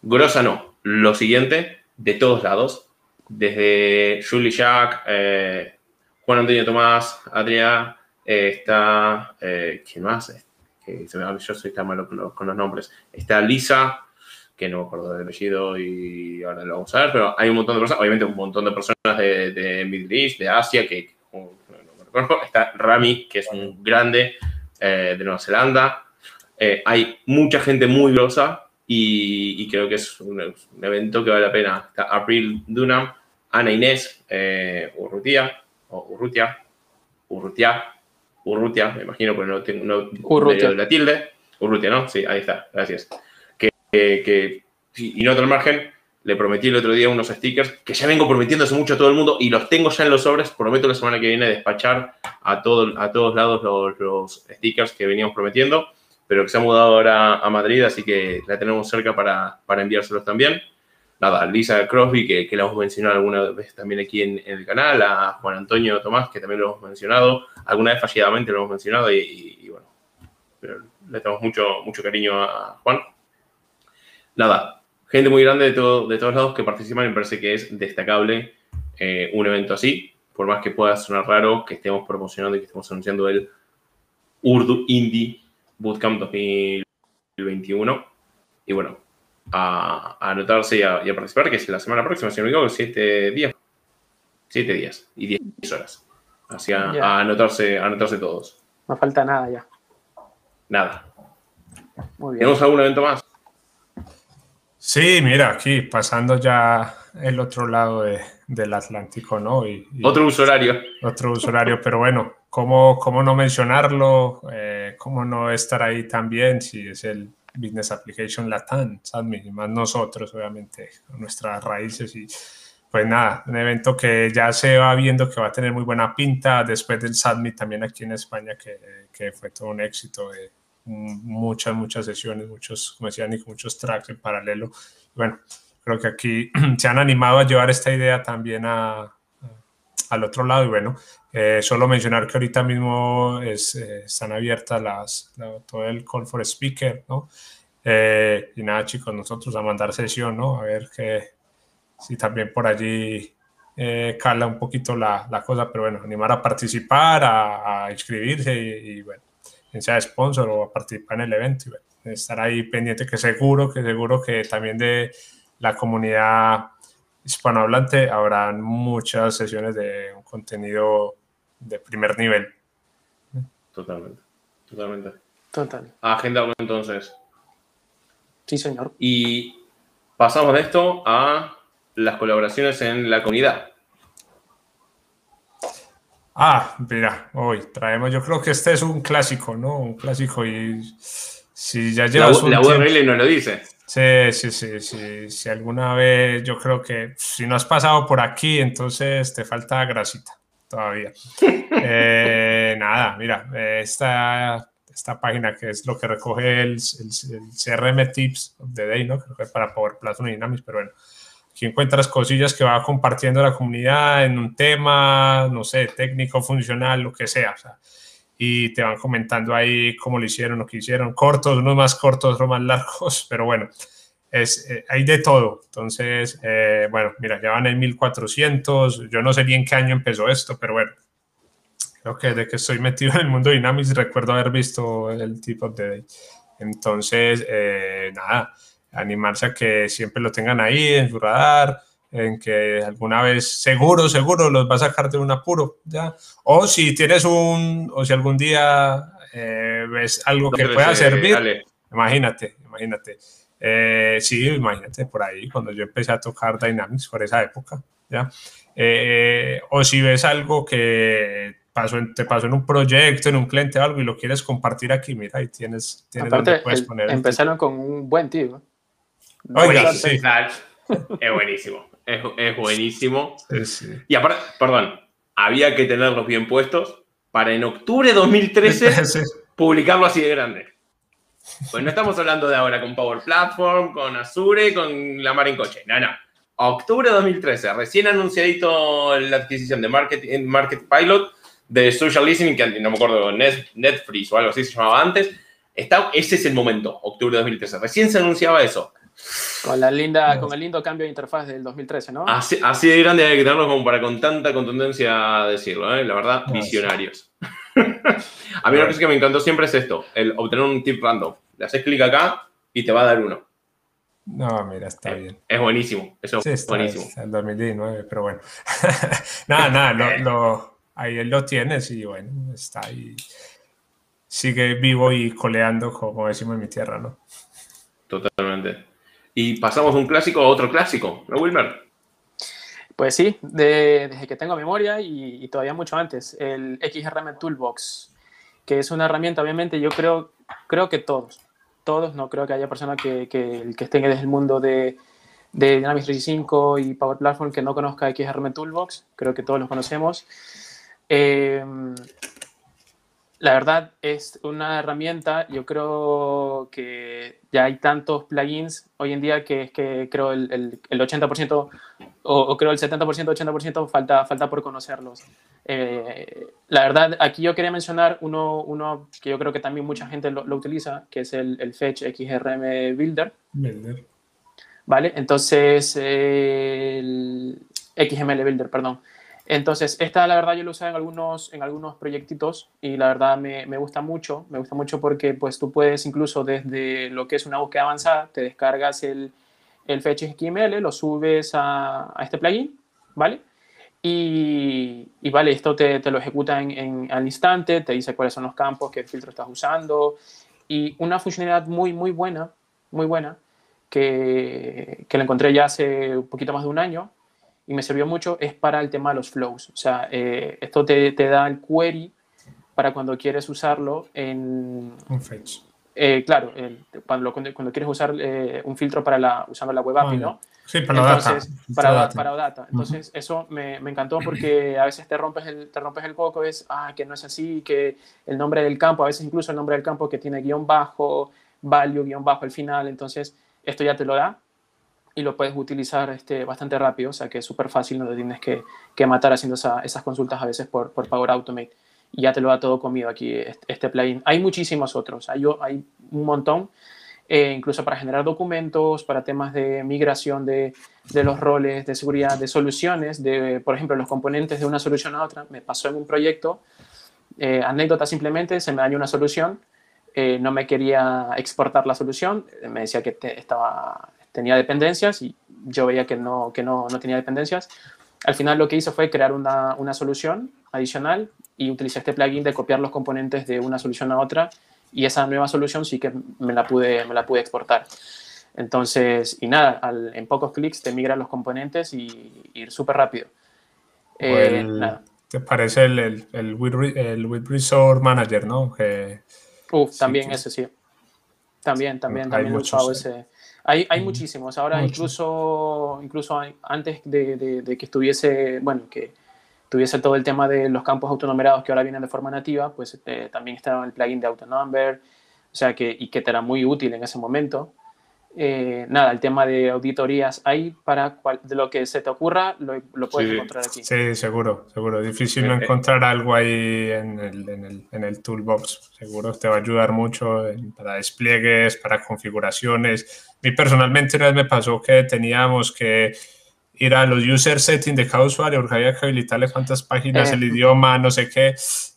grosa, no. Lo siguiente, de todos lados, desde Julie Jack, eh, Juan Antonio Tomás, Adrián, eh, está, eh, ¿quién más? yo soy tan malo con los, nombres. Está Lisa, que no me acuerdo del apellido y ahora lo vamos a ver, pero hay un montón de personas, obviamente un montón de personas de, de Middle East, de Asia, que no, Está Rami, que es un grande de Nueva Zelanda. Hay mucha gente muy grosa y, creo que es un, evento que vale la pena. Está April Dunham, Ana Inés Urrutia, o Urrutia, Urrutia, Urrutia, me imagino, porque no tengo no, Urrutia. la tilde. Urrutia, ¿no? Sí, ahí está, gracias. Que, que, y no otro margen, le prometí el otro día unos stickers que ya vengo prometiendo hace mucho a todo el mundo y los tengo ya en los sobres. Prometo la semana que viene despachar a, todo, a todos lados los, los stickers que veníamos prometiendo, pero que se ha mudado ahora a Madrid, así que la tenemos cerca para, para enviárselos también nada, Lisa Crosby, que, que, la hemos mencionado alguna vez también aquí en, el canal, a Juan Antonio Tomás, que también lo hemos mencionado, alguna vez fallidamente lo hemos mencionado y, bueno, pero le tenemos mucho, mucho cariño a Juan. Nada, gente muy grande de, todo, de todos lados que participan y me parece que es destacable eh, un evento así, por más que pueda sonar raro que estemos promocionando y que estemos anunciando el Urdu Indie Bootcamp 2021. Y bueno, a, anotarse y a, participar, que es la semana próxima, si no me equivoco, siete días. Siete días y diez horas. Así a, anotarse, a anotarse todos. No falta nada ya. Nada. Muy bien. ¿Tenemos algún evento más? Sí, mira, aquí pasando ya el otro lado del Atlántico, ¿no? Y, otro uso horario. Otro uso horario, pero bueno, ¿cómo, cómo no mencionarlo? Eh, ¿Cómo no estar ahí también si es el Business Application Latam, y más nosotros, obviamente, nuestras raíces y pues nada, un evento que ya se va viendo que va a tener muy buena pinta después del SADMI también aquí en España, que, que fue todo un éxito de muchas, muchas sesiones, muchos, como decía Nico, muchos tracks en paralelo. Bueno, creo que aquí se han animado a llevar esta idea también a, al otro lado y bueno, eh, solo mencionar que ahorita mismo es, eh, están abiertas las, todo el call for speaker, ¿no? Eh, y nada, chicos, nosotros a mandar sesión, ¿no? A ver que si también por allí cala un poquito la, la, cosa, pero bueno, animar a participar, a, inscribirse y, bueno, quien sea sponsor o a participar en el evento y bueno, estar ahí pendiente, que seguro, que seguro que también de la comunidad hispanohablante habrán muchas sesiones de un contenido de primer nivel. Totalmente, totalmente. Total. Agenda entonces. Sí, señor. Y pasamos de esto a las colaboraciones en la comunidad. Ah, mira, hoy traemos, yo creo que este es un clásico, ¿no? Un clásico y si ya llevas la, un La URL no lo dice. Sí, sí, sí, sí. Si alguna vez, yo creo que si no has pasado por aquí, entonces te falta grasita todavía. Eh, nada, mira, esta, esta página que es lo que recoge el, el, CRM Tips of the Day, ¿no? Creo que para Power Platform y Dynamics, pero bueno, aquí encuentras cosillas que va compartiendo la comunidad en un tema, no sé, técnico, funcional, lo que sea, o sea y te van comentando ahí cómo lo hicieron, lo que hicieron, cortos, unos más cortos, otros más largos, pero bueno, es, eh, hay de todo. Entonces, eh, bueno, mira, ya van en 1400, yo no sé bien qué año empezó esto, pero bueno, creo que desde que estoy metido en el mundo Dynamics recuerdo haber visto el tipo de... Entonces, eh, nada, animarse a que siempre lo tengan ahí en su radar, en que alguna vez seguro, seguro los va a sacar de un apuro, ¿ya? O si tienes un, o si algún día eh, ves algo que pueda servir, imagínate, imagínate. Eh, sí, imagínate por ahí, cuando yo empecé a tocar Dynamics por esa época, ¿ya? Eh, o si ves algo que pasó te pasó en un proyecto, en un cliente o algo y lo quieres compartir aquí, mira, ahí tienes, tienes Aparte, puedes poner. Empezaron con un buen tío. Oiga, sí. Es buenísimo es, buenísimo. Y aparte, perdón, había que tenerlos bien puestos para en octubre de 2013 publicarlo así de grande. Pues no estamos hablando de ahora con Power Platform, con Azure, con la mar en coche. No, no. Octubre de 2013, recién anunciadito la adquisición de Market, Market Pilot de Social Listening, que no me acuerdo, Netflix o algo así se llamaba antes. Está, ese es el momento, octubre de 2013. Recién se anunciaba eso. Con, la linda, con el lindo cambio de interfaz del 2013, ¿no? Así, así de grande hay que tenerlo como para con tanta contundencia decirlo, ¿eh? la verdad, visionarios. a mí lo que me encantó siempre es esto, el obtener un tip random. Le haces clic acá y te va a dar uno. No, mira, está bien. Es buenísimo, eso es buenísimo. Es el 2019, pero bueno. nada, nada, lo, lo, ahí lo tienes y bueno, está ahí. Sigue vivo y coleando, como decimos en mi tierra, ¿no? Totalmente. Y pasamos de un clásico a otro clásico, ¿no, Wilmer? Pues sí, desde que tengo memoria y, todavía mucho antes, el XRM Toolbox, que es una herramienta, obviamente, yo creo, creo que todos, todos, no creo que haya personas que, que, que estén desde el mundo de, de Dynamics 365 y Power Platform que no conozca XRM Toolbox, creo que todos los conocemos. Eh, la verdad es una herramienta, yo creo que ya hay tantos plugins hoy en día que es que creo el, el, 80% o, creo el 70%, 80% falta, falta por conocerlos. Eh, la verdad, aquí yo quería mencionar uno, uno que yo creo que también mucha gente lo, utiliza, que es el, el, Fetch XRM Builder. Builder. ¿Vale? Entonces, el XML Builder, perdón. Entonces, esta la verdad yo lo usé en algunos, en algunos proyectitos y la verdad me, me, gusta mucho, me gusta mucho porque pues tú puedes incluso desde lo que es una búsqueda avanzada, te descargas el, el fetch XML, lo subes a, a este plugin, ¿vale? Y, y vale, esto te, te lo ejecuta en, en, al instante, te dice cuáles son los campos, qué filtro estás usando y una funcionalidad muy, muy buena, muy buena, que, que la encontré ya hace un poquito más de un año y me sirvió mucho es para el tema de los flows. O sea, eh, esto te, te, da el query para cuando quieres usarlo en... Un fetch. Eh, claro, cuando, cuando, quieres usar eh, un filtro para la, usando la web API, ¿no? Sí, para Entonces, data. Para, data. para data. Entonces, eso me, me, encantó porque a veces te rompes el, te rompes el coco, es, ah, que no es así, que el nombre del campo, a veces incluso el nombre del campo que tiene guion bajo, value, guion bajo al final, entonces esto ya te lo da y lo puedes utilizar este, bastante rápido, o sea que es súper fácil, no te tienes que, que matar haciendo esas consultas a veces por, por, Power Automate y ya te lo da todo comido aquí este, plugin. Hay muchísimos otros, hay, hay un montón, eh, incluso para generar documentos, para temas de migración de, de, los roles, de seguridad, de soluciones, de, por ejemplo, los componentes de una solución a otra. Me pasó en un proyecto, eh, anécdota simplemente, se me dañó una solución, eh, no me quería exportar la solución, me decía que estaba tenía dependencias y yo veía que no, que no, no tenía dependencias. Al final lo que hice fue crear una, una, solución adicional y utilicé este plugin de copiar los componentes de una solución a otra y esa nueva solución sí que me la pude, me la pude exportar. Entonces, y nada, en pocos clics te migran los componentes y, ir súper rápido. Eh, ¿Te parece el, el, el, with, Resource Manager, no? Que, Uf, también ese sí. También, también, también he usado ese hay, hay muchísimos. Ahora, incluso, incluso antes de, de, que estuviese, bueno, que, tuviese todo el tema de los campos autonumerados que ahora vienen de forma nativa, pues eh, también estaba el plugin de autonumber, o sea que, y que te era muy útil en ese momento. Eh, nada, el tema de auditorías ahí para de lo que se te ocurra, lo, lo puedes encontrar aquí. Sí, seguro, seguro. Difícil no eh, encontrar algo ahí en el, en, el, en el, toolbox. Seguro te va a ayudar mucho para despliegues, para configuraciones. A mí personalmente una vez me pasó que teníamos que ir a los user settings de cada usuario porque había que habilitarle cuántas páginas, el idioma, no sé qué.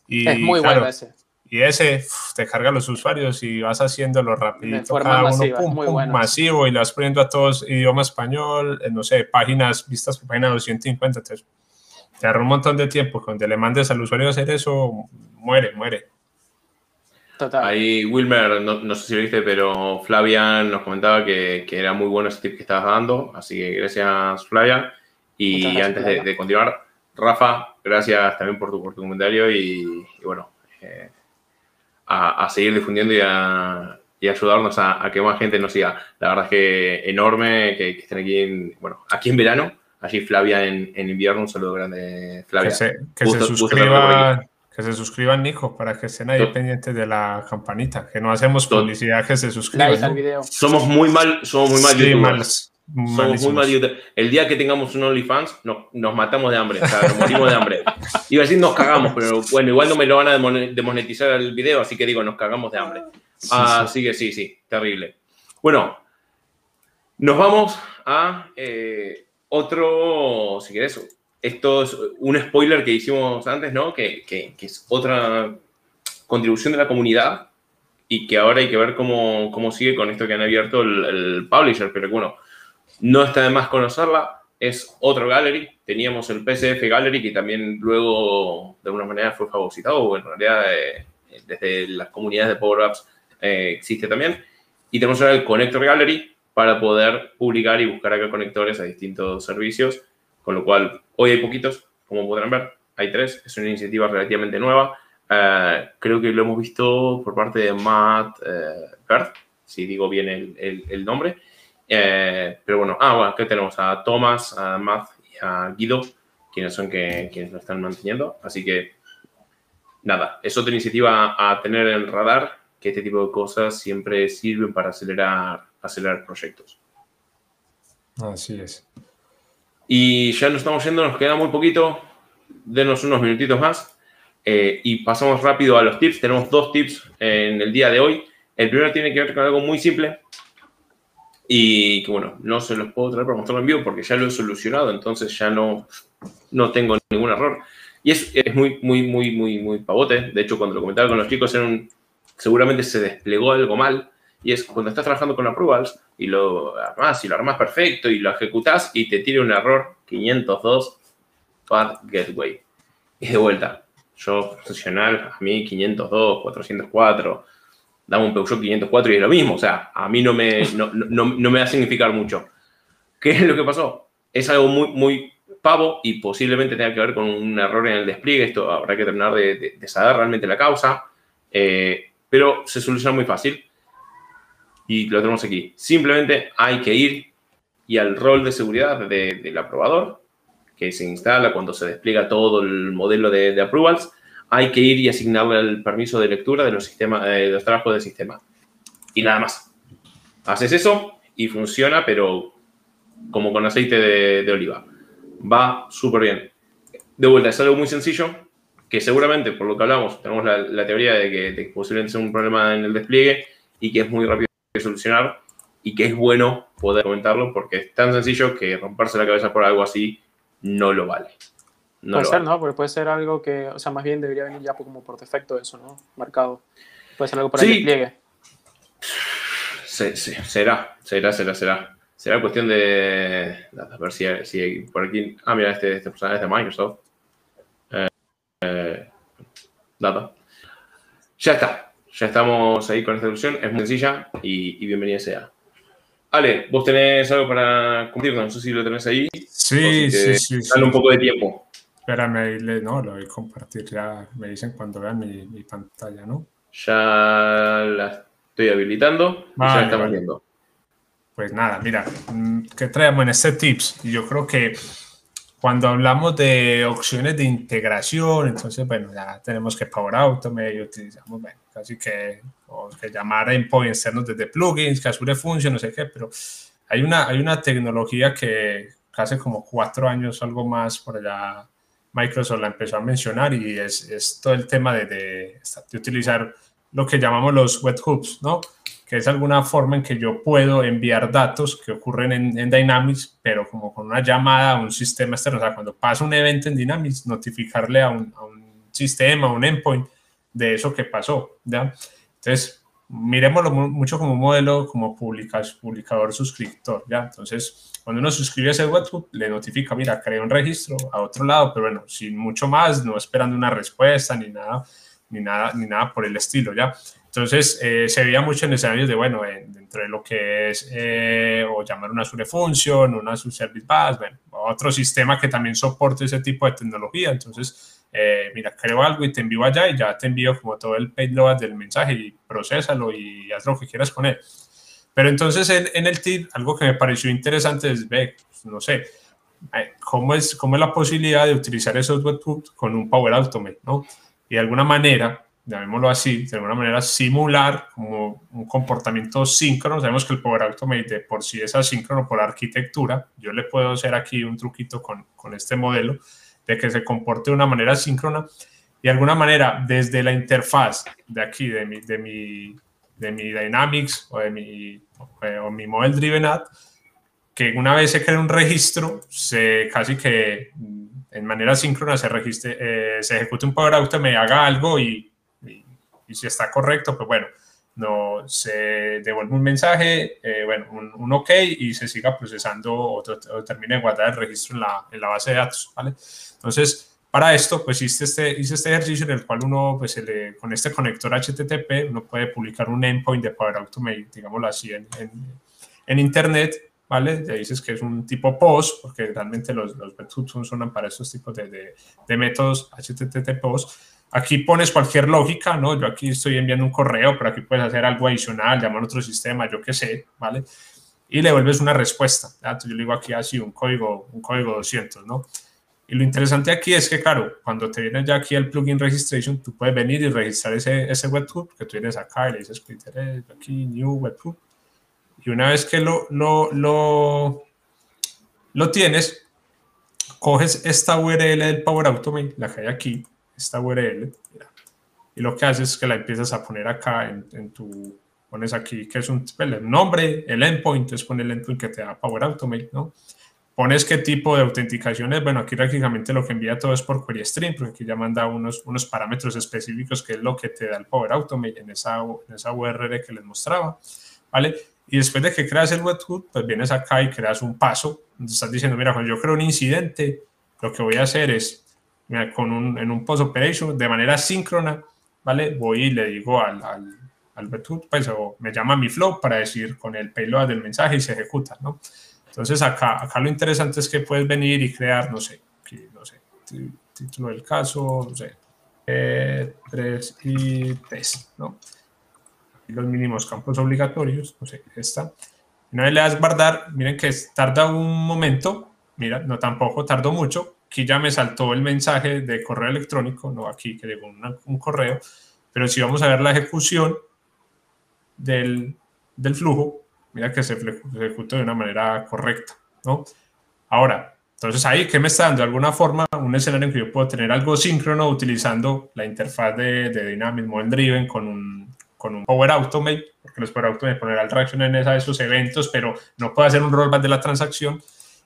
Y, es muy bueno ese. Y ese te carga los usuarios y vas haciéndolo rapidito. cada uno, masivo y le vas poniendo a todos idioma español, eh, no sé, páginas vistas por página 250. Entonces, te agarra un montón de tiempo. Cuando le mandes al usuario a hacer eso, muere, muere. Total. Ahí Wilmer, no, sé si lo viste, pero Flavian nos comentaba que, que, era muy bueno ese tip que estabas dando. Así que gracias, Flavian. Y antes De, continuar, Rafa, gracias también por tu, por tu comentario y, bueno. Eh, a, seguir difundiendo y a, ayudarnos a, que más gente nos siga. La verdad es que enorme que, estén aquí en, bueno, aquí en verano, allí Flavia en, invierno, un saludo grande, Flavia. Que se, que se suscriban, que se suscriban, Nico, para que estén ahí pendientes de la campanita, que no hacemos publicidad, que se suscriban. Somos muy mal, somos muy mal youtubers. Somos muy mal El día que tengamos un OnlyFans, no, nos matamos de hambre, o sea, nos morimos de hambre. Iba a decir nos cagamos, pero bueno, igual no me lo van a demonetizar el video, así que digo, nos cagamos de hambre. así que sí, sí, terrible. Bueno, nos vamos a eh, otro, si querés, esto es un spoiler que hicimos antes, ¿no? Que, que, es otra contribución de la comunidad y que ahora hay que ver cómo, cómo sigue con esto que han abierto el, el publisher, pero bueno no está de más conocerla, es otro gallery. Teníamos el PCF Gallery que también luego de alguna manera fue fagocitado, o en realidad eh, desde las comunidades de Power Apps eh, existe también. Y tenemos ahora el Connector Gallery para poder publicar y buscar acá conectores a distintos servicios, con lo cual hoy hay poquitos, como podrán ver, hay tres, es una iniciativa relativamente nueva. Eh, creo que lo hemos visto por parte de Matt eh, si digo bien el, el nombre. Eh, pero bueno, ah, bueno, aquí tenemos a Thomas, a Matt y a Guido, quienes son que, quienes lo están manteniendo. Así que, nada, es otra iniciativa a tener en el radar, que este tipo de cosas siempre sirven para acelerar, acelerar proyectos. Así es. Y ya nos estamos yendo, nos queda muy poquito. Denos unos minutitos más. Eh, y pasamos rápido a los tips. Tenemos dos tips en el día de hoy. El primero tiene que ver con algo muy simple, y que bueno, no se los puedo traer para mostrarlo en vivo porque ya lo he solucionado, entonces ya no, no tengo ningún error. Y es, es muy, muy, muy, muy, muy pavote. De hecho, cuando lo comentaba con los chicos, era un, seguramente se desplegó algo mal. Y es cuando estás trabajando con approvals y lo armas y lo armas perfecto y lo ejecutas y te tira un error 502 Path Gateway. Y de vuelta, yo profesional, a mí 502, 404, dame un Peugeot 504 y es lo mismo. O sea, a mí no me, no, no, no me va a significar mucho. ¿Qué es lo que pasó? Es algo muy, muy pavo y posiblemente tenga que ver con un error en el despliegue. Esto habrá que terminar de, de, saber realmente la causa. Eh, pero se soluciona muy fácil. Y lo tenemos aquí. Simplemente hay que ir y al rol de seguridad del aprobador, que se instala cuando se despliega todo el modelo de, de approvals, hay que ir y asignarle el permiso de lectura de los, sistemas, eh, de los trabajos del sistema. Y nada más. Haces eso y funciona, pero como con aceite de, oliva. Va súper bien. De vuelta, es algo muy sencillo, que seguramente, por lo que hablamos, tenemos la, teoría de que, de posiblemente sea un problema en el despliegue y que es muy rápido de solucionar y que es bueno poder comentarlo porque es tan sencillo que romperse la cabeza por algo así no lo vale puede ser, ¿no? Porque puede ser algo que, o sea, más bien debería venir ya como por defecto eso, ¿no? Marcado. Puede ser algo por el despliegue. Sí, sí, será, será, será, será. Será cuestión de, a ver si, si por aquí... Ah, mira, este, este personaje es de Microsoft. Eh, eh, data. Ya está. Ya estamos ahí con esta solución. Es muy sencilla y, bienvenida sea. Ale, vos tenés algo para compartirnos. No sé si lo tenés ahí. Sí, sí, sí. Dale un poco de tiempo. Espérame, no, lo voy a compartir ya. Me dicen cuando vean mi, pantalla, ¿no? Ya la estoy habilitando y ya estamos viendo. Pues nada, mira, mm, ¿qué traemos en este tips? Yo creo que cuando hablamos de opciones de integración, entonces, bueno, ya tenemos que Power Automate y utilizamos, bueno, casi que, o que llamar endpoint externos desde plugins, que Azure Function, no sé qué, pero hay una, hay una tecnología que hace como cuatro años, algo más por allá, Microsoft la empezó a mencionar y es, es todo el tema de, de, de utilizar lo que llamamos los webhooks, ¿no? que es alguna forma en que yo puedo enviar datos que ocurren en, Dynamics, pero como con una llamada a un sistema externo. O sea, cuando pasa un evento en Dynamics, notificarle a un, a un sistema, a un endpoint, de eso que pasó. ¿ya? Entonces, miremoslo mucho como modelo como publicador suscriptor. ¿ya? Entonces, cuando uno suscribe a ese webhook, le notifica, mira, creé un registro a otro lado, pero bueno, sin mucho más, no esperando una respuesta ni nada, ni nada, ni nada por el estilo. ¿ya? Entonces, eh, se veía mucho en escenarios de, bueno, dentro de lo que es, eh, o llamar una Azure Function, una Azure Service Bus, bueno, otro sistema que también soporte ese tipo de tecnología. Entonces, eh, mira, creo algo y te envío allá y ya te envío como todo el payload del mensaje y procésalo y haz lo que quieras con él. Pero entonces en, en el tip, algo que me pareció interesante es, ve, pues, no sé, ¿cómo es, cómo es la posibilidad de utilizar esos webhooks con un Power Automate, ¿no? Y de alguna manera, llamémoslo así, de alguna manera simular como un comportamiento síncrono. Sabemos que el Power Automate de por sí es asíncrono por arquitectura. Yo le puedo hacer aquí un truquito con, con este modelo de que se comporte de una manera síncrona y de alguna manera desde la interfaz de aquí, de mi, de mi, de mi Dynamics o de mi, o mi Model Driven Ad, que una vez se crea un registro, se casi que en manera síncrona se, registre, eh, se ejecute un Power Automate, haga algo y y si está correcto, pues bueno, no, se devuelve un mensaje, eh, bueno, un, OK y se siga procesando o, termine de guardar el registro en la, en la, base de datos, ¿vale? Entonces, para esto, pues hice este, hice este ejercicio en el cual uno, pues con este conector HTTP, uno puede publicar un endpoint de Power Automate, digámoslo así, en, en, en Internet, ¿vale? Ya dices que es un tipo POST, porque realmente los, los son para estos tipos de, de, de métodos HTTP POST Aquí pones cualquier lógica, ¿no? Yo aquí estoy enviando un correo, pero aquí puedes hacer algo adicional, llamar a otro sistema, yo qué sé, ¿vale? Y le vuelves una respuesta. Yo le digo aquí así un código, un código 200, ¿no? Y lo interesante aquí es que, claro, cuando te viene ya aquí el plugin registration, tú puedes venir y registrar ese, ese webhook que tú tienes acá y le dices, aquí, new webhook. Y una vez que lo, lo, lo, lo tienes, coges esta URL del Power Automate, la que hay aquí, esta URL, y lo que haces es que la empiezas a poner acá en, tu, pones aquí que es un pues, el nombre, el endpoint, es poner el endpoint que te da Power Automate, ¿no? Pones qué tipo de autenticación es, bueno, aquí prácticamente lo que envía todo es por query stream, porque aquí ya manda unos, unos parámetros específicos que es lo que te da el Power Automate en esa, en esa URL que les mostraba, ¿vale? Y después de que creas el webhook, pues vienes acá y creas un paso, donde estás diciendo, mira, cuando yo creo un incidente, lo que voy a hacer es con un, en un post operation de manera síncrona, ¿vale? Voy y le digo al, al, al pues, o me llama mi flow para decir con el payload del mensaje y se ejecuta, ¿no? Entonces acá, acá lo interesante es que puedes venir y crear, no sé, no sé, título del caso, no sé, 3 y 3, ¿no? Y los mínimos campos obligatorios, no sé, está. Una vez le das guardar, miren que tarda un momento, mira, no tampoco tardó mucho, aquí ya me saltó el mensaje de correo electrónico, no aquí que llegó un correo, pero si vamos a ver la ejecución del, del flujo, mira que se ejecutó de una manera correcta, ¿no? Ahora, entonces ahí, ¿qué me está dando? De alguna forma, un escenario en que yo puedo tener algo síncrono utilizando la interfaz de, de Dynamics Model Driven con un, con un Power Automate, porque los Power Automate poner el reacción en esos eventos, pero no puedo hacer un rollback de la transacción.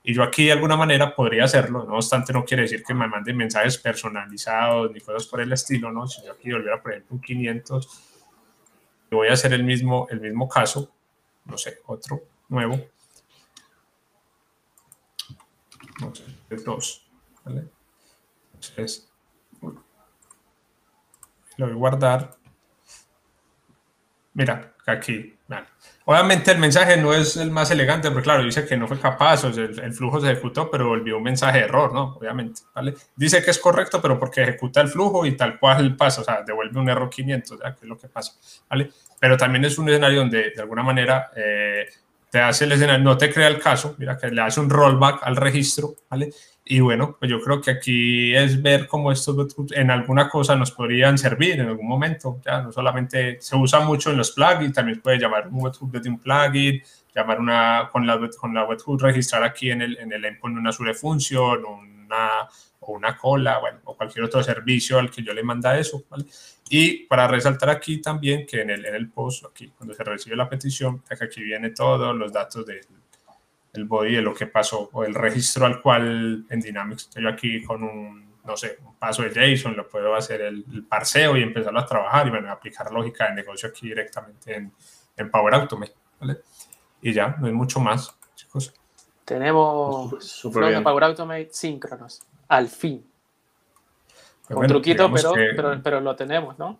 Y yo aquí de alguna manera podría hacerlo, no obstante no quiere decir que me manden mensajes personalizados ni cosas por el estilo, ¿no? Si yo aquí volviera, por ejemplo, un 500, voy a hacer el mismo, el mismo caso, no sé, otro nuevo. No sé, 2, ¿vale? Entonces, lo voy a guardar. Mira, aquí. Obviamente el mensaje no es el más elegante, porque claro, dice que no fue capaz, o el, flujo se ejecutó, pero volvió un mensaje de error, ¿no? Obviamente, ¿vale? Dice que es correcto, pero porque ejecuta el flujo y tal cual pasa, o sea, devuelve un error 500, ¿ya? ¿Qué es lo que pasa? ¿Vale? Pero también es un escenario donde, de alguna manera, eh, te hace el escenario, no te crea el caso, mira que le hace un rollback al registro, ¿vale? Y bueno, pues yo creo que aquí es ver cómo estos en alguna cosa nos podrían servir en algún momento. Ya no solamente se usa mucho en los plugins, también puede llamar un webhook desde un plugin, llamar una con la, con la webhook, registrar aquí en el, en el endpoint una sure function, una, o una cola, bueno, o cualquier otro servicio al que yo le manda eso, ¿vale? Y para resaltar aquí también que en el, en el post, aquí cuando se recibe la petición, aquí viene todos los datos del el body de lo que pasó o el registro al cual en Dynamics, yo aquí con un, no sé, un paso de JSON lo puedo hacer el, parseo y empezarlo a trabajar y bueno, aplicar lógica de negocio aquí directamente en, en Power Automate, ¿vale? Y ya, no hay mucho más, chicos. Tenemos Super Power Automate síncronos, al fin. un truquito, pero, pero, pero lo tenemos, ¿no?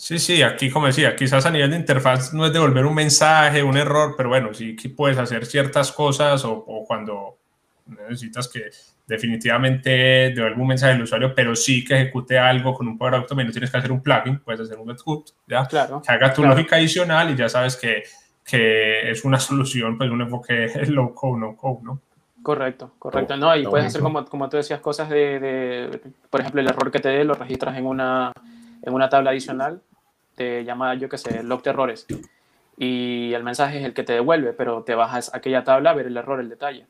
Sí, sí, aquí como decía, quizás a nivel de interfaz no es devolver un mensaje, un error, pero bueno, sí que puedes hacer ciertas cosas o, cuando necesitas que definitivamente devuelva un mensaje al usuario, pero sí que ejecute algo con un Power Automate, no tienes que hacer un plugin, puedes hacer un webhook, ¿ya? Claro, que haga tu lógica adicional y ya sabes que, que es una solución, pues un enfoque low code, no code, ¿no? Correcto, correcto. No, y puedes hacer como, como tú decías, cosas de, de, por ejemplo, el error que te dé lo registras en una, en una tabla adicional te llama, yo qué sé, log de errores. Y el mensaje es el que te devuelve, pero te bajas a aquella tabla a ver el error, el detalle.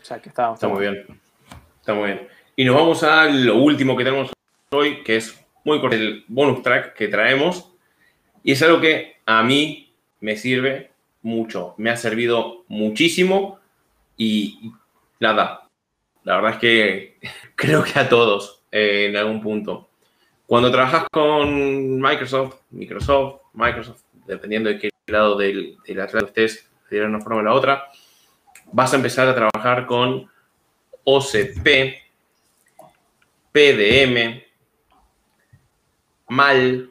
O sea, que está, está, muy bien. Está muy bien. Y nos vamos a lo último que tenemos hoy, que es muy corto, el bonus track que traemos. Y es algo que a mí me sirve mucho. Me ha servido muchísimo y nada. La verdad es que creo que a todos eh, en algún punto. Cuando trabajas con Microsoft, Microsoft, Microsoft, dependiendo de qué lado del, del atleta estés, de una forma o la otra, vas a empezar a trabajar con OCP, PDM, MAL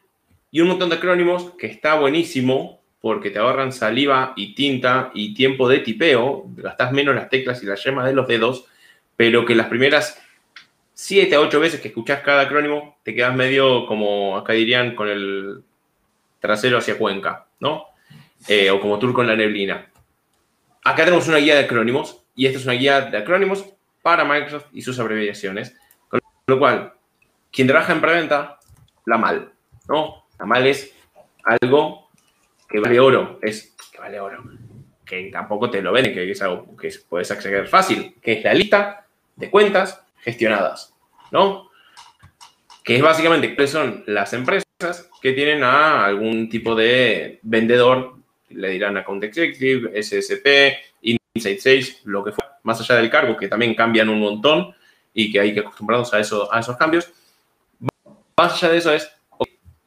y un montón de acrónimos que está buenísimo porque te ahorran saliva y tinta y tiempo de tipeo, gastas menos las teclas y las yemas de los dedos, pero que las primeras 7 a 8 veces que escuchás cada acrónimo, te quedas medio como acá dirían con el trasero hacia Cuenca, ¿no? Eh, o como turco en la neblina. Acá tenemos una guía de acrónimos y esta es una guía de acrónimos para Microsoft y sus abreviaciones. Con lo cual, quien trabaja en preventa, la mal, ¿no? La mal es algo que vale oro, es que vale oro, que tampoco te lo ven, que es algo que puedes acceder fácil, que es la lista de cuentas gestionadas, ¿no? Que es básicamente cuáles son las empresas que tienen a algún tipo de vendedor, le dirán Account Executive, SSP, Inside 6, lo que fuera, más allá del cargo, que también cambian un montón y que hay que acostumbrarnos a, eso, a esos cambios. Más allá de eso es,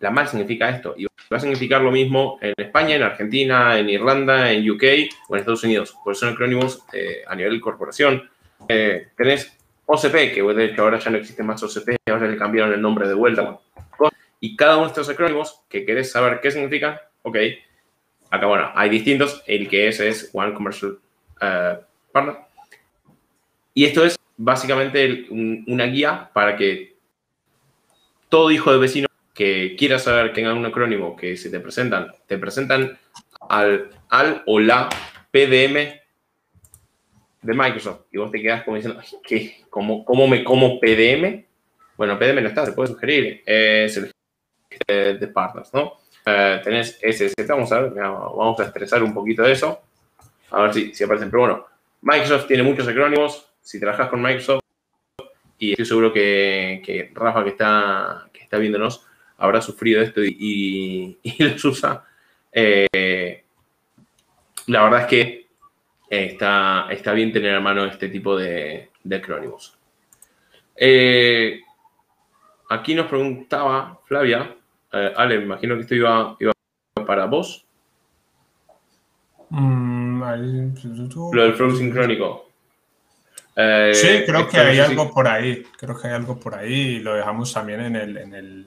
la mal significa esto, y va a significar lo mismo en España, en Argentina, en Irlanda, en UK o en Estados Unidos, porque son acrónimos eh, a nivel corporación. Eh, tenés OCP, que de hecho ahora ya no existe más OCP, ahora le cambiaron el nombre de vuelta. Y cada uno de estos acrónimos que querés saber qué significan, ok, acá bueno, hay distintos, el que es es One Commercial eh, Partner. Y esto es básicamente una guía para que todo hijo de vecino que quiera saber que tenga un acrónimo que se te presentan, te presentan al, al o la PDM de Microsoft y vos te quedas como diciendo, ¿qué? ¿Cómo, ¿Cómo, me como PDM? Bueno, PDM no está, se puede sugerir, es el de, partners, ¿no? Eh, tenés SST, vamos a ver, vamos a estresar un poquito de eso, a ver si, si aparecen. Pero bueno, Microsoft tiene muchos acrónimos, si trabajas con Microsoft, y estoy seguro que, que Rafa que está, que está viéndonos habrá sufrido esto y, y, los usa. Eh, la verdad es que está, está bien tener a mano este tipo de, acrónimos. Eh, aquí nos preguntaba Flavia, eh, Ale, me imagino que esto iba, para vos. Mm, Lo del flow sincrónico. Eh, sí, creo que hay algo por ahí. Creo que hay algo por ahí y lo dejamos también en el, en el,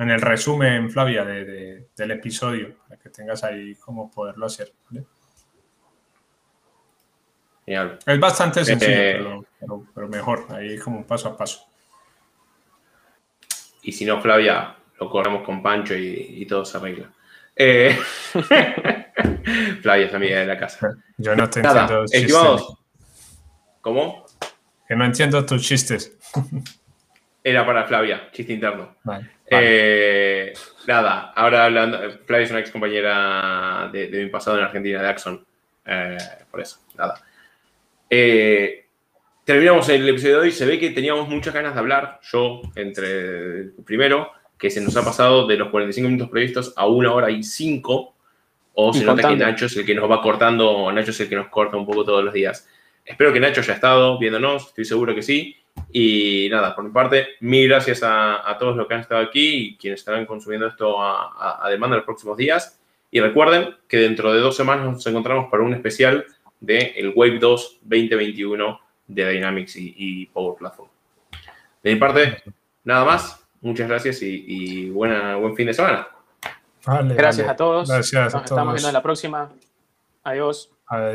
en el resumen, Flavia, del episodio, para que tengas ahí cómo poderlo hacer. ¿vale? Es bastante sencillo, eh, pero, mejor, ahí como un paso a paso. Y si no, Flavia, lo corremos con Pancho y, todo se arregla. Eh, Flavia es amiga de la casa. Yo no te Nada, entiendo. chistes. ¿Cómo? Que no entiendo tus chistes. Era para Flavia, chiste interno. Vale. Eh, nada, ahora hablando, Flavia es una ex compañera de, de mi pasado en Argentina, de Axon. Eh, por eso, nada. Eh, terminamos el episodio de hoy. Se ve que teníamos muchas ganas de hablar. Yo, entre primero, que se nos ha pasado de los 45 minutos previstos a una hora y cinco. O se nota que. Nacho es el que nos va cortando, Nacho es el que nos corta un poco todos los días. Espero que Nacho haya estado viéndonos, estoy seguro que sí. Y nada, por mi parte, mil gracias a, a todos los que han estado aquí y quienes estarán consumiendo esto a, a- a demanda en los próximos días. Y recuerden que dentro de dos semanas nos encontramos para un especial de el Wave 2 2021 de Dynamics y, y Power Platform. De mi parte, nada más. Muchas gracias y, y buena, buen fin de semana. Vale, Gracias vale. a todos. Gracias a Nos estamos todos. viendo en la próxima. Adiós. Adiós.